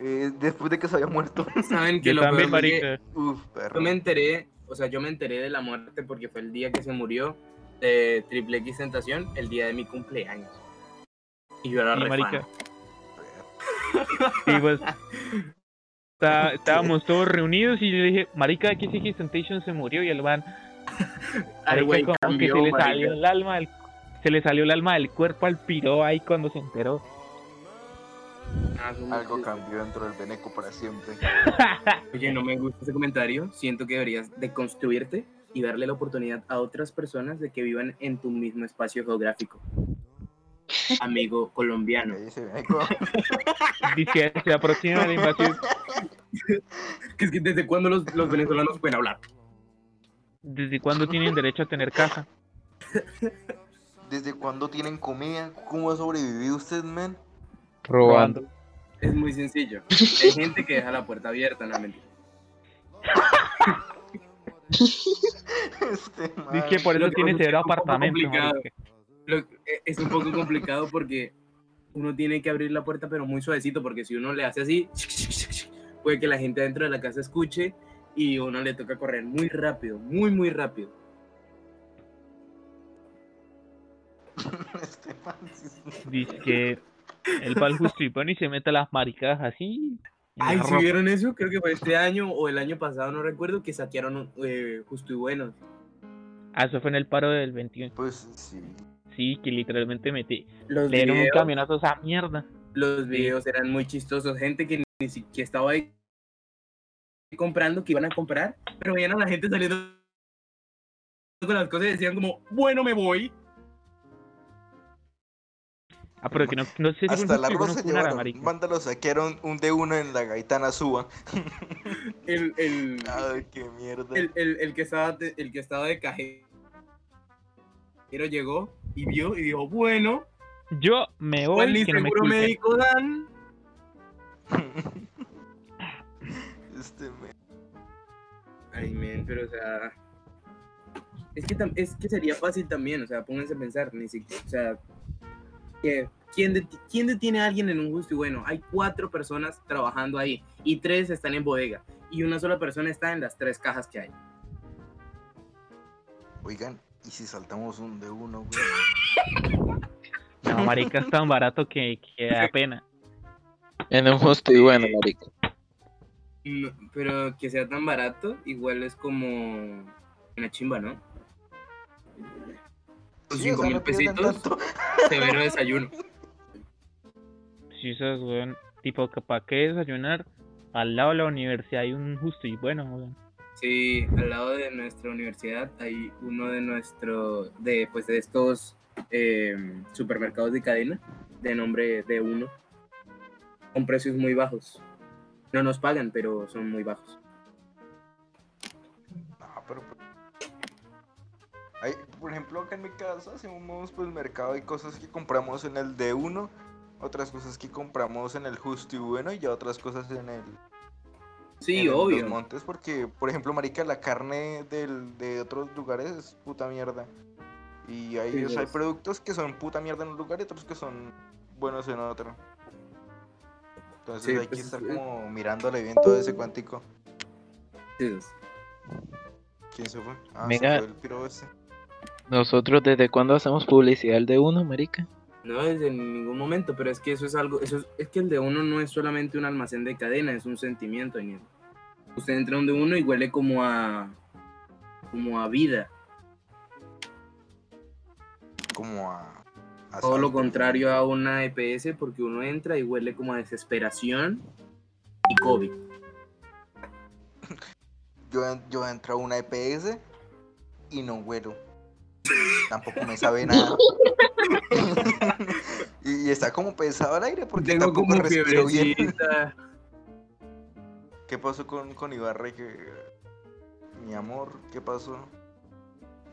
eh, después de que se había muerto. Saben que Yo lo también, fue que marica. Uf, perro. yo me enteré, o sea, yo me enteré de la muerte porque fue el día que se murió de Triple X Tentación, el día de mi cumpleaños. Y yo era Sí, re marica. fan. Y pues está- estábamos todos reunidos y yo dije, marica, que si Temptation se murió y el van, Al güey como cambió, que se le marica. salió el alma del, se le salió el alma del cuerpo al piro ahí cuando se enteró. Ah, Algo cambió dentro del Beneco para siempre. Oye, no me gusta ese comentario. Siento que deberías deconstruirte y darle la oportunidad a otras personas de que vivan en tu mismo espacio geográfico. Amigo colombiano. ¿Qué dice se aproxima la invasión. Que es que desde cuándo los, los venezolanos pueden hablar. ¿Desde cuándo tienen derecho a tener casa? ¿Desde cuándo tienen comida? ¿Cómo ha sobrevivido usted, men? Robando. Es muy sencillo. Hay gente que deja la puerta abierta, no mentira. Este. Dice que por eso que tiene poco apartamento. Lo- eh, es un poco complicado porque uno tiene que abrir la puerta, pero muy suavecito, porque si uno le hace así, puede que la gente dentro de la casa escuche y uno le toca correr muy rápido, muy, muy rápido. Dice que él va al justo y pone y se mete las maricadas así. Ay, ¿sí ropa. vieron eso? Creo que fue este año o el año pasado, no recuerdo, que saquearon eh, Justo y Bueno. Ah, eso fue en el paro del 21. Pues sí. Sí, que literalmente metí. Los Le dieron un videos, camionazo a esa mierda. los videos eran muy chistosos. Gente que ni siquiera estaba ahí comprando, que iban a comprar, pero veían a la gente saliendo con las cosas y decían como, bueno, me voy. Ah, pero que no, no sé si Hasta un la rosa llevaron. marica. Mándalos saquearon un de uno en la gaitana suba. El, el, Ay, qué mierda. el, el, el que estaba de, el que estaba de cajero llegó y vio y dijo, bueno, Yo me ¿cuál voy, ni que no me seguro culpen. médico dan? Este men. Ay, men, pero o sea. Es que, es que sería fácil también, o sea, pónganse a pensar, ni siquiera, o sea, que, ¿quién, det- ¿quién detiene a alguien en un justo y bueno? Hay cuatro personas trabajando ahí y tres están en bodega y una sola persona está en las tres cajas que hay. Oigan, ¿y si saltamos un de uno, güey? No, marica, es tan barato que, que da pena. En un justo y bueno, marica. No, pero que sea tan barato, igual es como una chimba, ¿no? Con Sí, o cinco sea, mil no pierdan pesitos, severo desayuno. Si esas, weón, tipo, ¿para qué desayunar? Al lado de la universidad hay un justo y bueno, weón. Sí, al lado de nuestra universidad hay uno de nuestro, de pues de estos eh, supermercados de cadena de nombre de uno, con precios muy bajos. No nos pagan, pero son muy bajos. No, pero. pues, por ejemplo, acá en mi casa hacemos pues mercado y cosas que compramos en el de uno, otras cosas que compramos en el justo y bueno y ya otras cosas en el Sí, en el- obvio. los montes porque por ejemplo marica la carne del, de otros lugares es puta mierda y hay, Sí, o sea, hay es. productos que son puta mierda en un lugar y otros que son buenos en otro entonces Sí, hay que pues, estar como mirándole bien todo ese cuántico Sí, quién se fue ah Venga. se fue el piro ese Nosotros, ¿desde cuándo hacemos publicidad de uno, marica? No desde ningún momento, pero es que eso es algo, eso es, es que el de uno no es solamente un almacén de cadena, es un sentimiento, Daniel. Usted entra a un de uno y huele como a, como a vida. como a, a Todo lo contrario a una EPS porque uno entra y huele como a desesperación y COVID. yo, yo entro a una EPS y no huelo. Tampoco me sabe nada. y, y está como pesado el aire porque Tengo tampoco como respiro bien. ¿Qué pasó con, con que- Mi amor, ¿qué pasó?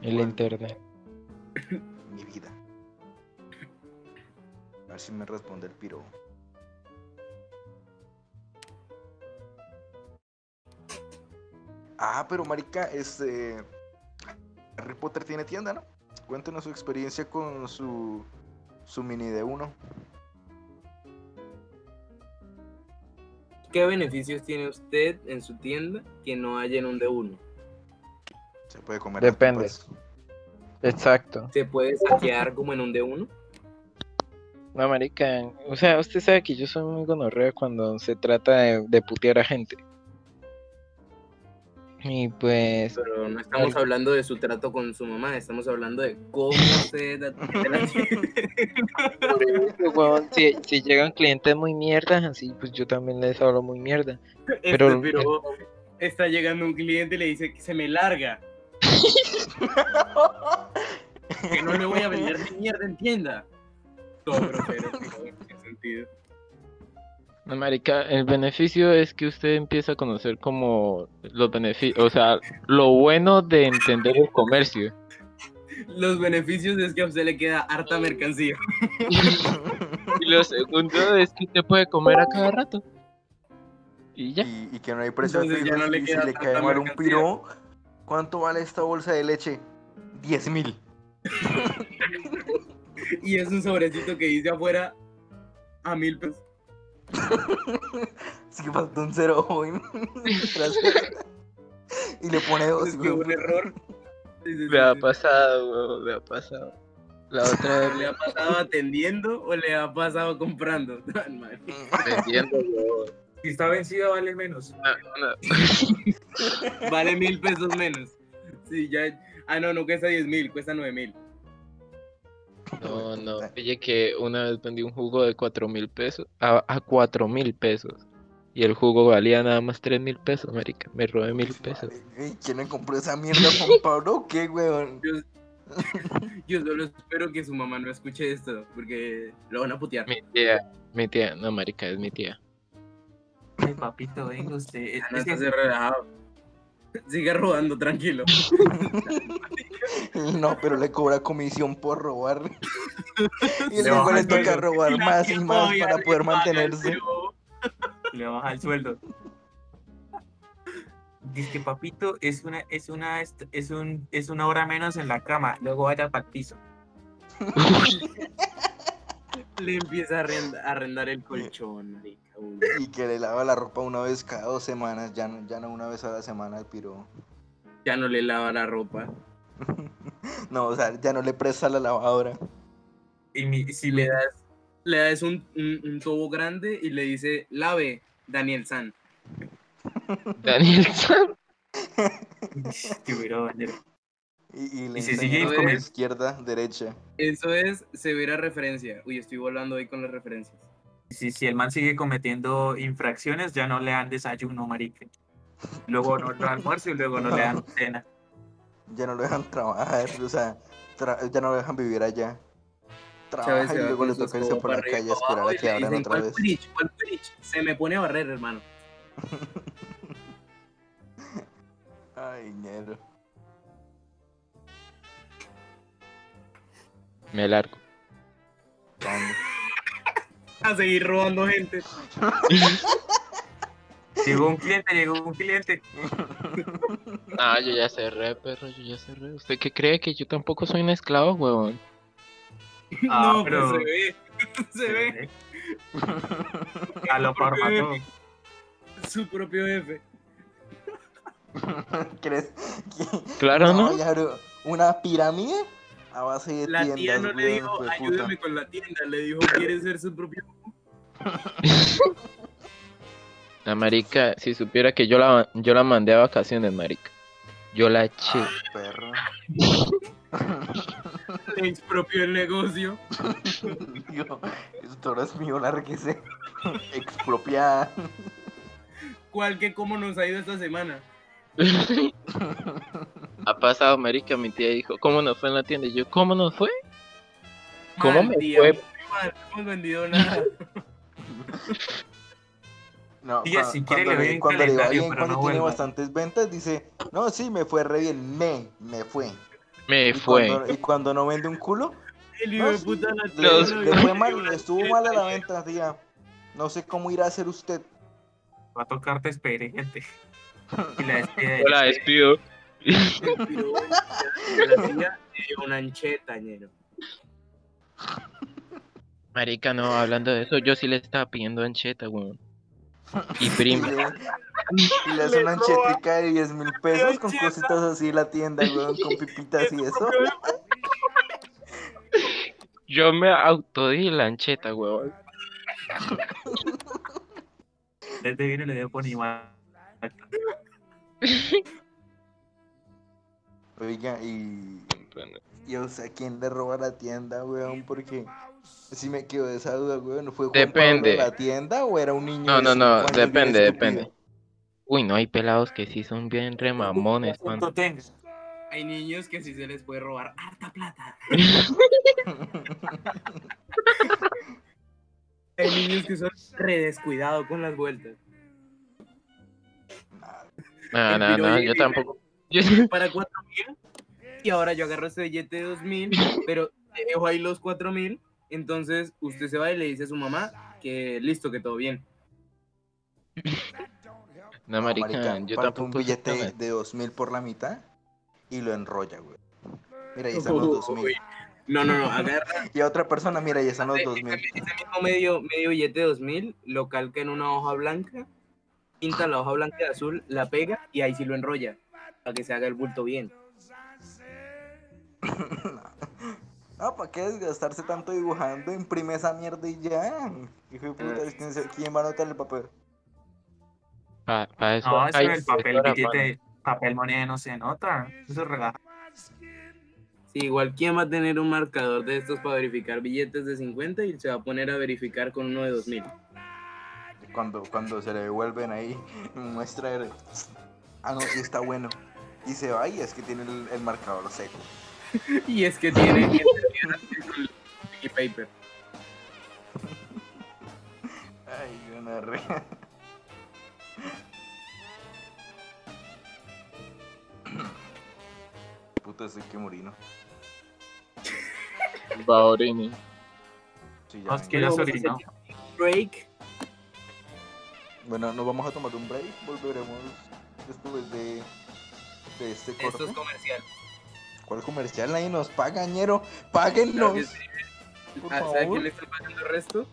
El Bueno. internet. Mi vida. A ver si me responde el piro. Ah, pero marica, este... Harry Potter tiene tienda, ¿no? Cuéntenos su experiencia con su, su mini de uno. ¿Qué beneficios tiene usted en su tienda que no haya en un de uno? Se puede comer. Depende. papas. Exacto. ¿Se puede saquear como en un de uno? No, marica, o sea, usted sabe que yo soy muy gonorrea cuando se trata de, de putear a gente. Y pues, Pero no estamos hablando de su trato con su mamá, estamos hablando de cómo se da- huevón, si, si llegan clientes muy mierdas, así, pues yo también les hablo muy mierda. Este Pero- piro está llegando un cliente y le dice que se me larga. que no le voy a vender ni mierda en tienda. Todo grosero, en qué sentido. Marica, el beneficio es que usted empieza a conocer como los beneficios, o sea, lo bueno de entender el comercio. Los beneficios es que a usted le queda harta mercancía. Y lo segundo es que usted puede comer a cada rato. Y ya. Y, y que no hay precio Entonces ya no le y si queda le tanta cae mal un piro, ¿cuánto vale esta bolsa de leche? 10 mil. Y es un sobrecito que dice afuera a mil pesos. Es que faltó un cero hoy. y le pone dos. Es que un error. Me ha pasado, weón, me ha pasado. La otra vez ¿Le ha pasado atendiendo o le ha pasado comprando? Tan mal. vendiendo, weón. Si está vencida, vale menos. Vale mil pesos menos. Sí, ya. Ah, no, no cuesta diez mil, cuesta nueve mil. No, no, pille que una vez vendí un jugo de cuatro mil pesos a, a cuatro mil pesos. Y el jugo valía nada más tres mil pesos, marica. Me robé mil pesos. ¿Quién le compró esa mierda, Juan Pablo? o ¿Qué, weón? Yo, yo solo espero que su mamá no escuche esto, porque lo van a putear. Mi tía, mi tía, no, marica, es mi tía. Ay, papito, venga usted. No es que- estás relajado. Sigue robando, tranquilo. No, pero le cobra comisión por robar. y Le luego le toca sueldo. robar más y más para poder mantenerse. le baja el sueldo. Dice que papito es una, es una, es un, es una hora menos en la cama, luego vaya para el piso. Le empieza a arrend- a arrendar el colchón, marica. Y que le lava la ropa una vez cada dos semanas, ya no, ya no una vez a la semana al piro. Ya no le lava la ropa. No, o sea, ya no le presta la lavadora. Y mi, si Le das, le das un, un, un tobo grande y le dice, lave, Daniel San. Daniel San. Y, y le Y si enseña sigue izquierda, derecha. Eso es severa referencia. Uy, estoy volando hoy con las referencias. Si, si el man sigue cometiendo infracciones, ya no le dan desayuno, marica. Luego no le dan almuerzo y luego no le dan cena. Ya no lo dejan trabajar, o sea, tra- ya no lo dejan vivir allá. Trabaja se y luego le toca irse por la calle a esperar a que abran otra "¿Cuál vez. Twitch? ¿Cuál Twitch?". Se me pone a barrer, hermano. Ay, ñero. Me largo. ¿Dónde? A seguir robando gente. Llegó un cliente, llegó un cliente. Ah, yo ya cerré, perro, yo ya cerré. ¿Usted qué cree que yo tampoco soy un esclavo, huevón? Ah, no, pero- pues se ve. Se ve A lo formató. su propio jefe. ¿Crees que Claro, ¿no? ñero, una pirámide a base de La tía no le dijo, ayúdame con la tienda. Le dijo, ¿quieres ser su propio? La marica, si supiera que yo la, yo la mandé a vacaciones, marica. Yo la eché. Ah, perro. Le expropió el negocio. Yo, esto no es mío, lárguese. Expropiada. ¿Cuál que cómo nos ha ido esta semana? Ha pasado, marica, mi tía dijo, ¿cómo nos fue en la tienda? Y yo, ¿cómo nos fue? ¿Cómo Mal me día, fue? muy mal, no hemos vendido nada. No, Tía, cua- si quiere cuando le cuando le va calendario, bien, pero cuando no tiene vuelva. bastantes ventas, dice, no, sí, me fue re bien, me, me fue. Me Y fue. cuando, y cuando no vende un culo, El hijo No, de sí, puta la le, fue mal, le estuvo mal a la venta, tía. No sé cómo irá a hacer usted. Va a tocar despedir gente. Y la despide. Yo la despido. La tía una ancheta, ñero. Marica, no, hablando de eso, yo sí le estaba pidiendo ancheta, weón. Y le, y le hace Le una anchetica de 10 mil pesos con ancheta. cositas así en la tienda, weón, con pipitas y eso. Yo me autodí lancheta, huevón. Desde vino le dio por igual. Oiga, y. Y o sea, ¿quién le roba la tienda, weón? Porque si me quedo de esa duda, weón. ¿Fue Juan Depende. Pablo la tienda o era un niño? No, no, no, depende, depende. Uy, no, hay pelados que sí son bien remamones, man. Hay niños que sí se les puede robar harta plata. Hay niños que son re descuidados con las vueltas. No, no, no, yo tampoco. Yo, Para 4 mil. Y ahora yo agarro ese billete de 2 mil, pero dejo ahí los 4 mil. Entonces usted se va y le dice a su mamá que listo, que todo bien. no, marica, yo parte un tampoco. billete de dos mil por la mitad y lo enrolla, güey. Mira, ahí están los dos mil. Uy. No, no, no, agarra Y a otra persona, mira, ahí están los ese, dos mil. ese mismo medio, medio billete de 2 mil, lo calca en una hoja blanca, pinta la hoja blanca de azul, la pega y ahí sí lo enrolla, para que se haga el bulto bien. No, ¿para qué desgastarse tanto dibujando? Imprime esa mierda y ya. Hijo de puta, ¿quién va a anotar el papel? Pa, pa eso No, eso el papel billete, papel moneda no se nota. Eso es relaja. Sí, igual quién va a tener un marcador de estos para verificar billetes de 50 y se va a poner a verificar con uno de 2 mil. Cuando, cuando se le devuelven ahí, muestra el... Ah, no, sí está bueno. Y se va y es que tiene el, el marcador seco. Y es que tiene el sticky paper. Ay, una re... Puta, ese que morino. Baurini. Sí, ya No, es vengo. que ya se orinó. Break. Bueno, nos vamos a tomar un break. Volveremos después de, de este Esto corte. es comercial. ¿Cuál comercial? Nadie nos paga, ñero. ¡Páguennos! Claro sí. Por Ah, ¿Sabe favor. quién le está pagando el resto?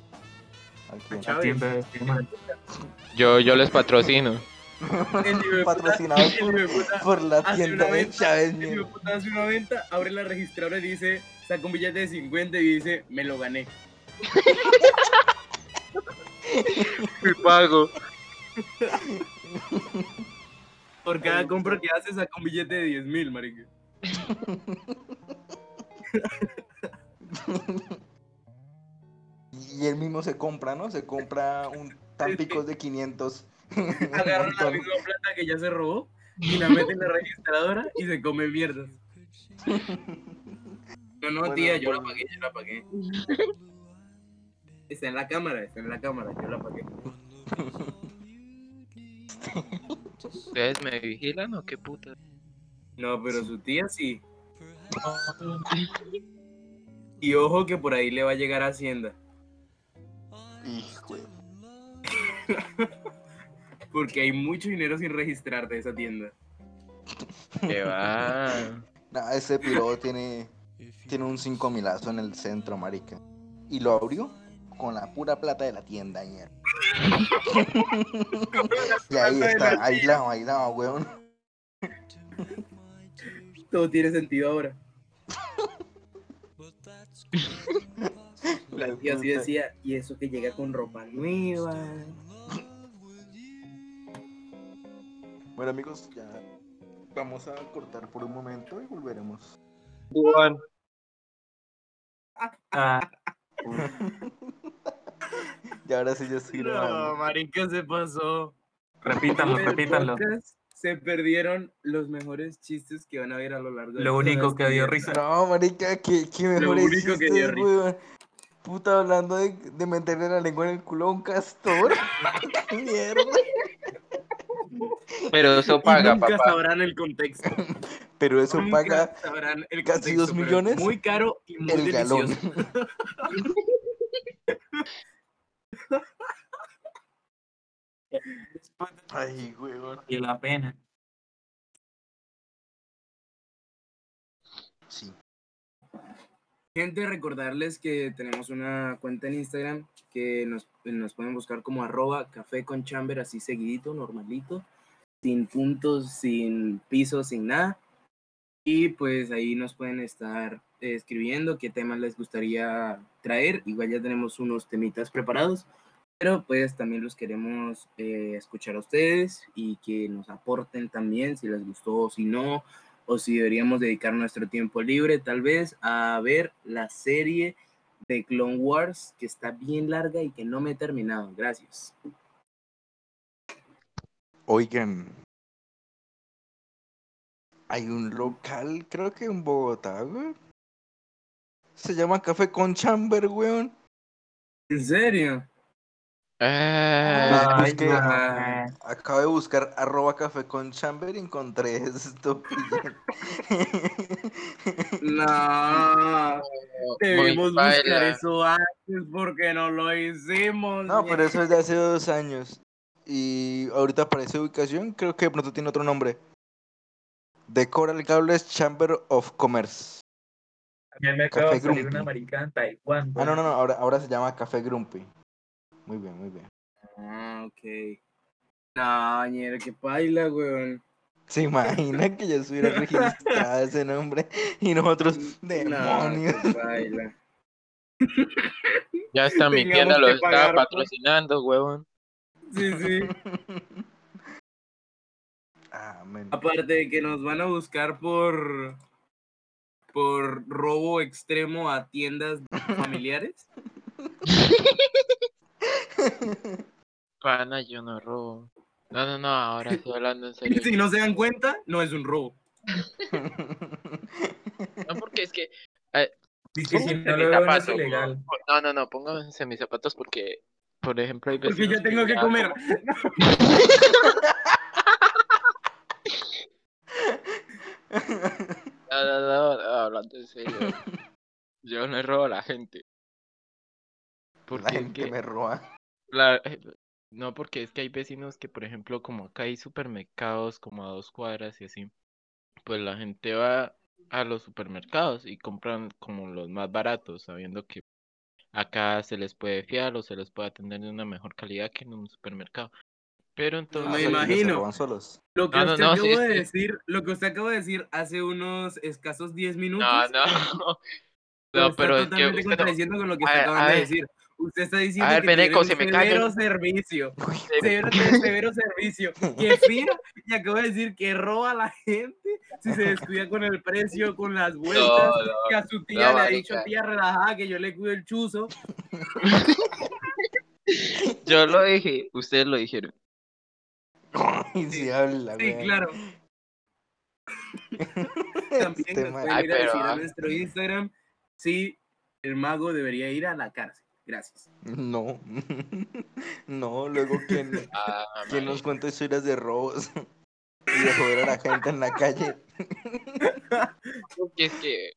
¿A quién? Firma. Yo, yo les patrocino. Hijo por, por la tienda de Chávez, de puta hace una venta, abre la registradora y dice, saca un billete de 50 y dice, me lo gané. Me pago. Por cada compra que hace, saca un billete de 10 mil, marica. Y él mismo se compra, ¿no? Se compra un tampicos de 500. Un Agarra la misma plata que ya se robó y la mete en la registradora y se come mierdas. No, no, Bueno, tía, yo la pagué, yo la pagué. Está en la cámara, está en la cámara, yo la pagué. ¿Ustedes me vigilan o qué puta? No, pero su tía sí. Y ojo que por ahí le va a llegar a Hacienda. Hijo de- Porque hay mucho dinero sin registrar de esa tienda. Que va. Nah, ese piro tiene, tiene un 5 milazo en el centro, marica. Y lo abrió con la pura plata de la tienda, ñero. y ahí está, la aislado, aislado, weón. Todo tiene sentido ahora. La tía así decía, y eso que llega con ropa nueva. Bueno, amigos, ya vamos a cortar por un momento y volveremos. Juan. Ah, Y ahora sí ya estoy No, grabando. marica, se pasó. repítanlo, el repítanlo. Se perdieron los mejores chistes que van a ver a lo largo de Lo único que dio risa. No, marica, que, que mejor único que dio risa. weón. Puta, hablando de, de meterle la lengua en el culo a un castor. ¡Qué mierda! Pero eso Y paga, nunca papá. sabrán el contexto. Pero eso Nunca paga sabrán el casi contexto, dos millones Muy caro y muy el galón. delicioso. Ay, weón. Y la pena. Sí. Gente, recordarles que tenemos una cuenta en Instagram que nos, nos pueden buscar como arroba café con chamber, así seguidito, normalito, sin puntos, sin piso, sin nada. Y pues ahí nos pueden estar eh, escribiendo qué temas les gustaría traer. Igual ya tenemos unos temitas preparados, pero pues también los queremos eh, escuchar a ustedes y que nos aporten también si les gustó o si no, o si deberíamos dedicar nuestro tiempo libre tal vez a ver la serie de Clone Wars que está bien larga y que no me he terminado. Gracias. Oigan, hay un local, creo que en Bogotá, güey. Se llama Café con Chamber, weón. ¿En serio? Ah, es que- no. Acabo de buscar arroba café con chamber y encontré esto. No, debimos buscar eso antes porque no lo hicimos. No, pero eso es de hace dos años. Y ahorita aparece ubicación, creo que de pronto tiene otro nombre. The Coral Gables Chamber of Commerce. También me acaba de salir una marica en Taiwán. Ah, no, no, no, ahora, ahora se llama Café Grumpy. Muy bien, muy bien. Ah, ok. No, ñero, qué paila, weón. ¿Se imagina que ya estuviera registrado ese nombre? Y nosotros, No, demonios. qué paila. ya está mi tienda lo que está patrocinando, huevón. Sí, sí. Ah. Aparte de que nos van a buscar por por robo extremo a tiendas familiares. Pana, yo no robo. No, no, no, ahora estoy hablando en serio. Si no se dan cuenta, no es un robo. No, porque es que. Dice que si no lo no es ilegal. No, no, no, pónganse mis zapatos porque, por ejemplo, hay Porque yo tengo que comer. No, no, no, no, hablando en serio. Yo no robo a la gente. Porque La es gente que me roba. La- eh, no, porque es que hay vecinos que, por ejemplo, como acá hay supermercados como a dos cuadras y así, pues la gente va a los supermercados y compran como los más baratos, sabiendo que acá se les puede fiar o se les puede atender de una mejor calidad que en un supermercado. Pero entonces, Me imagino. solos. Lo que No, usted no, acabó sí, de sí. decir, lo que usted acabó de decir hace unos escasos 10 minutos. no, no, no, pero es que usted con lo que A usted acaba a de decir. Usted está diciendo ver, que Beneco, tiene se me severo servicio. Severo, severo servicio. Que fía y acabo de decir que roba a la gente si se descuida con el precio, con las vueltas. no, no. que a su tía no, le ha dicho, marica. tía relajada, que yo le cuido el chuzo. Yo lo dije, ustedes lo dijeron. Y si habla, Sí, claro. También Este nos pueden ir a decir a ah. nuestro Instagram si el mago debería ir a la cárcel. Gracias. No. no, luego quién, Ah, quién nos cuenta historias de robos y de joder a la gente en la calle. Porque es que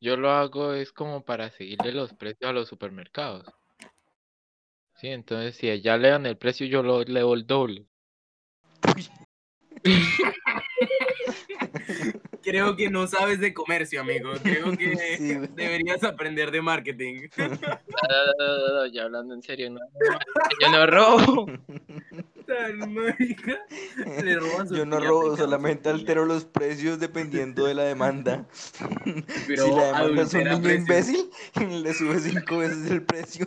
yo lo hago es como para seguirle los precios a los supermercados. Sí, entonces si allá le dan el precio, yo lo leo el doble. Creo que no sabes de comercio, amigo. Creo que Sí, deberías aprender de marketing. No, no, no, no, no, ya hablando en serio, no, yo no robo. Tan. Le Yo no robo, solamente altero los precios dependiendo de la demanda. Pero si la demanda es un niño precios. imbécil, le sube cinco veces el precio.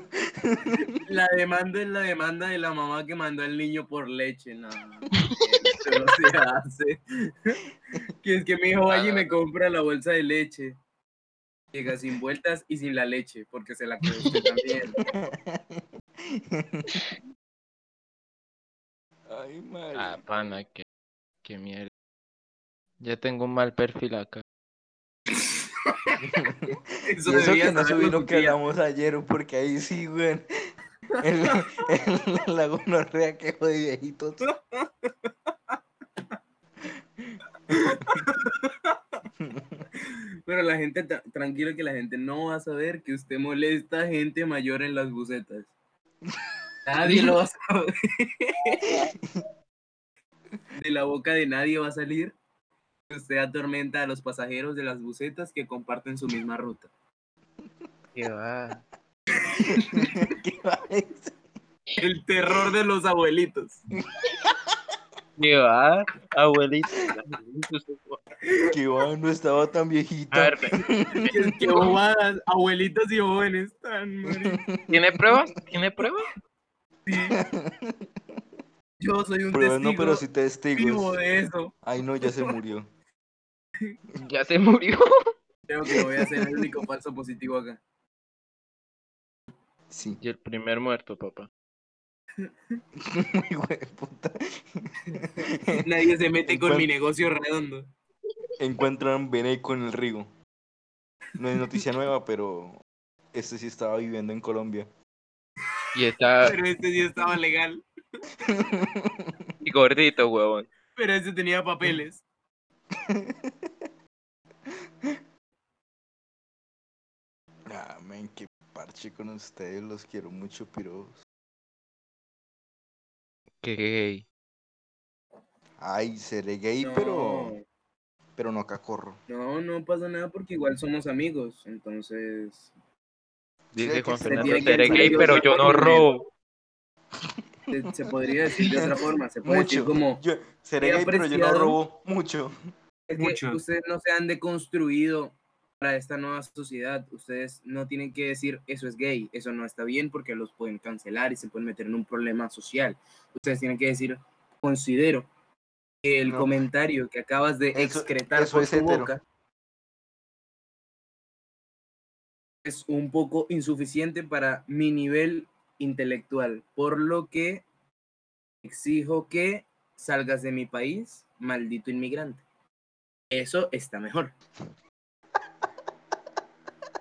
La demanda es la demanda de la mamá que mandó al niño por leche. No, eso no se hace. Que es que mi hijo vaya y me compra la bolsa de leche. Llega sin vueltas y sin la leche, porque se la quedó usted también. Ay, madre. Ah, pana, que, que mierda. Ya tengo un mal perfil acá. Eso y eso debería que no subí lo que hablamos ayer, porque ahí sí, güey. El, el, la gonorrea que de viejitos. Pero la gente, tranquilo que la gente no va a saber que usted molesta a gente mayor en las bucetas. Nadie lo va a saber. De la boca de nadie va a salir usted atormenta a los pasajeros de las bucetas que comparten su misma ruta. ¿Qué va? ¿Qué va a decir? El terror de los abuelitos. ¿Qué va? Abuelito. Que va, no estaba tan A viejita. ver, ve, Qué, qué bobadas, abuelitos y jóvenes tan. ¿Tiene pruebas? ¿Tiene pruebas? Sí. Yo soy un no, testigo pero sí vivo testigos. de eso. Ay, no, ya se murió. Ya se murió. Creo que voy a ser el único falso positivo acá. Sí. y el primer muerto, papá. Muy puta. Nadie se mete con mi negocio redondo. Encuentran Beneco en el río. No es noticia nueva, pero este sí estaba viviendo en Colombia. Y está Pero este sí estaba legal. Y gordito, huevón. Pero ese tenía papeles. Ah, men, qué parche con ustedes, los quiero mucho, piros. que gay. Ay, seré gay, No, pero pero no cacorro. no, no pasa nada porque igual somos amigos. Entonces, Dice Juan se Fernando, seré gay, pero yo no robo. se, se podría decir de otra forma. Se puede decir como, Yo seré gay, pero yo no apreciado- robo mucho. es que Mucho. ustedes no se han deconstruido para esta nueva sociedad. Ustedes no tienen que decir eso es gay, eso no está bien porque los pueden cancelar y se pueden meter en un problema social. Ustedes tienen que decir considero que el No. comentario que acabas de Eso- excretar eso por es tu hetero. boca es un poco insuficiente para mi nivel intelectual, por lo que exijo que salgas de mi país, maldito inmigrante. Eso está mejor.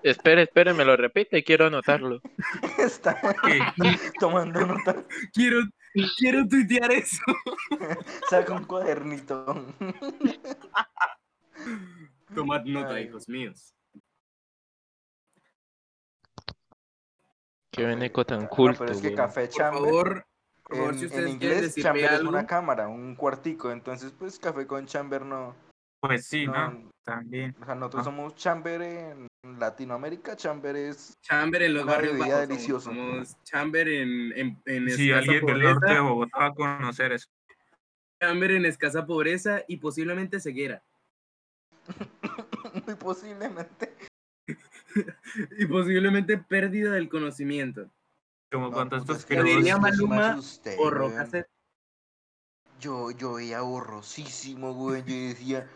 Espere, espere, me lo repite, quiero anotarlo. Está tomando nota. Quiero, quiero tuitear eso. Saca un cuadernito. Tomad nota, Ay. hijos míos. Qué veneco tan No, culto, pero es que. Café Por Chamber. favor, por favor, en, si en ustedes inglés, Chamber es algo, una cámara, un cuartico. Entonces, pues Café con Chamber no. Pues sí, ¿no? No. También. O sea, nosotros Ah. somos Chamber en Latinoamérica. Chamber es. Chamber en los Una barrios bajos. deliciosa. Somos, somos Chamber en, en, en Si escasa alguien del norte de Bogotá va a conocer eso. Chamber en escasa pobreza y posiblemente ceguera. Muy posiblemente. Y posiblemente pérdida del conocimiento. Como No, cuando estos es que diría Maluma O. Yo, yo veía borrosísimo, güey. Yo decía.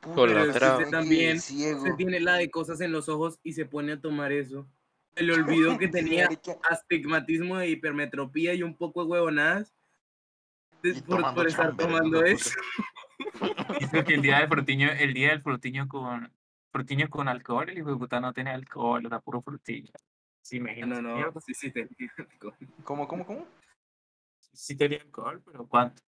Puta, Con la pero quedé También ciego. Se tiene la de cosas en los ojos y se pone a tomar eso. Se le olvidó que tenía astigmatismo de hipermetropía y un poco de huevonadas por, por estar tomando eso. Dice que el día del frutiño, el día del frutiño con frutiño con alcohol, el hijo de puta no tenía alcohol, era puro frutiño. Sí, No, imagínate. no, mierda. sí, sí, tenía alcohol. ¿Cómo, cómo, cómo? Sí tenía alcohol, pero ¿cuánto?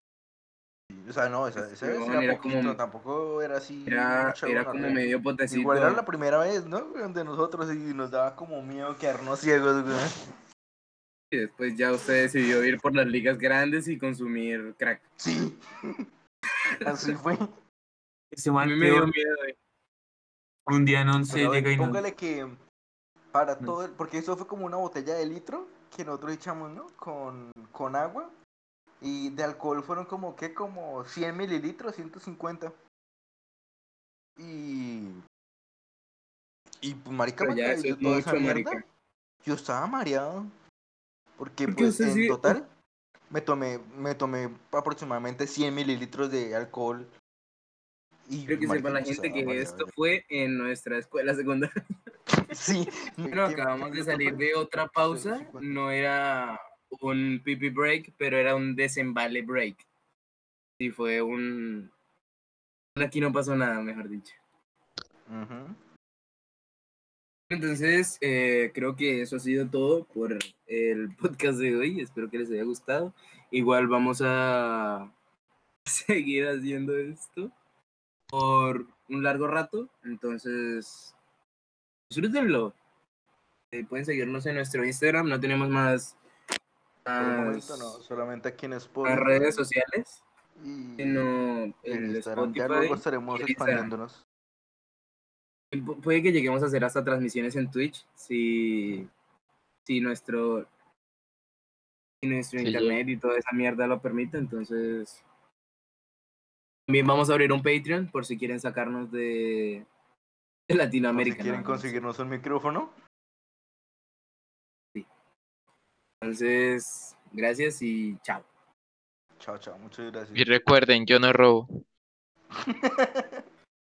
O sea, no, esa, esa vez era, era poquito, como- tampoco era así. Era, como medio potecito. Igual era la primera vez, ¿no? De nosotros y nos daba como miedo quedarnos ciegos, güey. Y después ya usted decidió ir por las ligas grandes y consumir crack. Sí. Así fue. Ese A man mí me dio miedo. eh. Un día en once sea, llega y póngale que para No. todo, el- porque eso fue como una botella de litro que nosotros echamos, ¿no? Con, con agua. Y de alcohol fueron como, ¿qué? Como 100 mililitros, 150. Y... Y pues, marica, Pero me ya cayó eso es toda esa mierda. marica. Yo estaba mareado. Porque Porque pues en sí- total me tomé, me tomé aproximadamente 100 mililitros de alcohol. Y Quiero que sepa la gente que esto fue en nuestra escuela secundaria. Sí. Bueno, acabamos de salir de otra pausa. No era un pipi break, pero era un desembale break. Sí, fue un... Aquí no pasó nada, mejor dicho. Ujú. Entonces, eh, creo que eso ha sido todo por el podcast de hoy. Espero que les haya gustado. Igual vamos a seguir haciendo esto por un largo rato. Entonces, disfrútenlo. Eh, pueden seguirnos en nuestro Instagram. No tenemos más, no, solamente aquí en Spotify. redes sociales, Y sino en el Instagram. Ya luego estaremos Instagram. expandiéndonos. Puede que lleguemos a hacer hasta transmisiones en Twitch si, si nuestro, si nuestro Sí, internet y toda esa mierda lo permite. Entonces, También vamos a abrir un Patreon por si quieren sacarnos de, de Por si Latinoamérica. quieren conseguirnos un micrófono. Entonces, gracias y chao. Chao, chao. Muchas gracias. Y recuerden, yo no robo.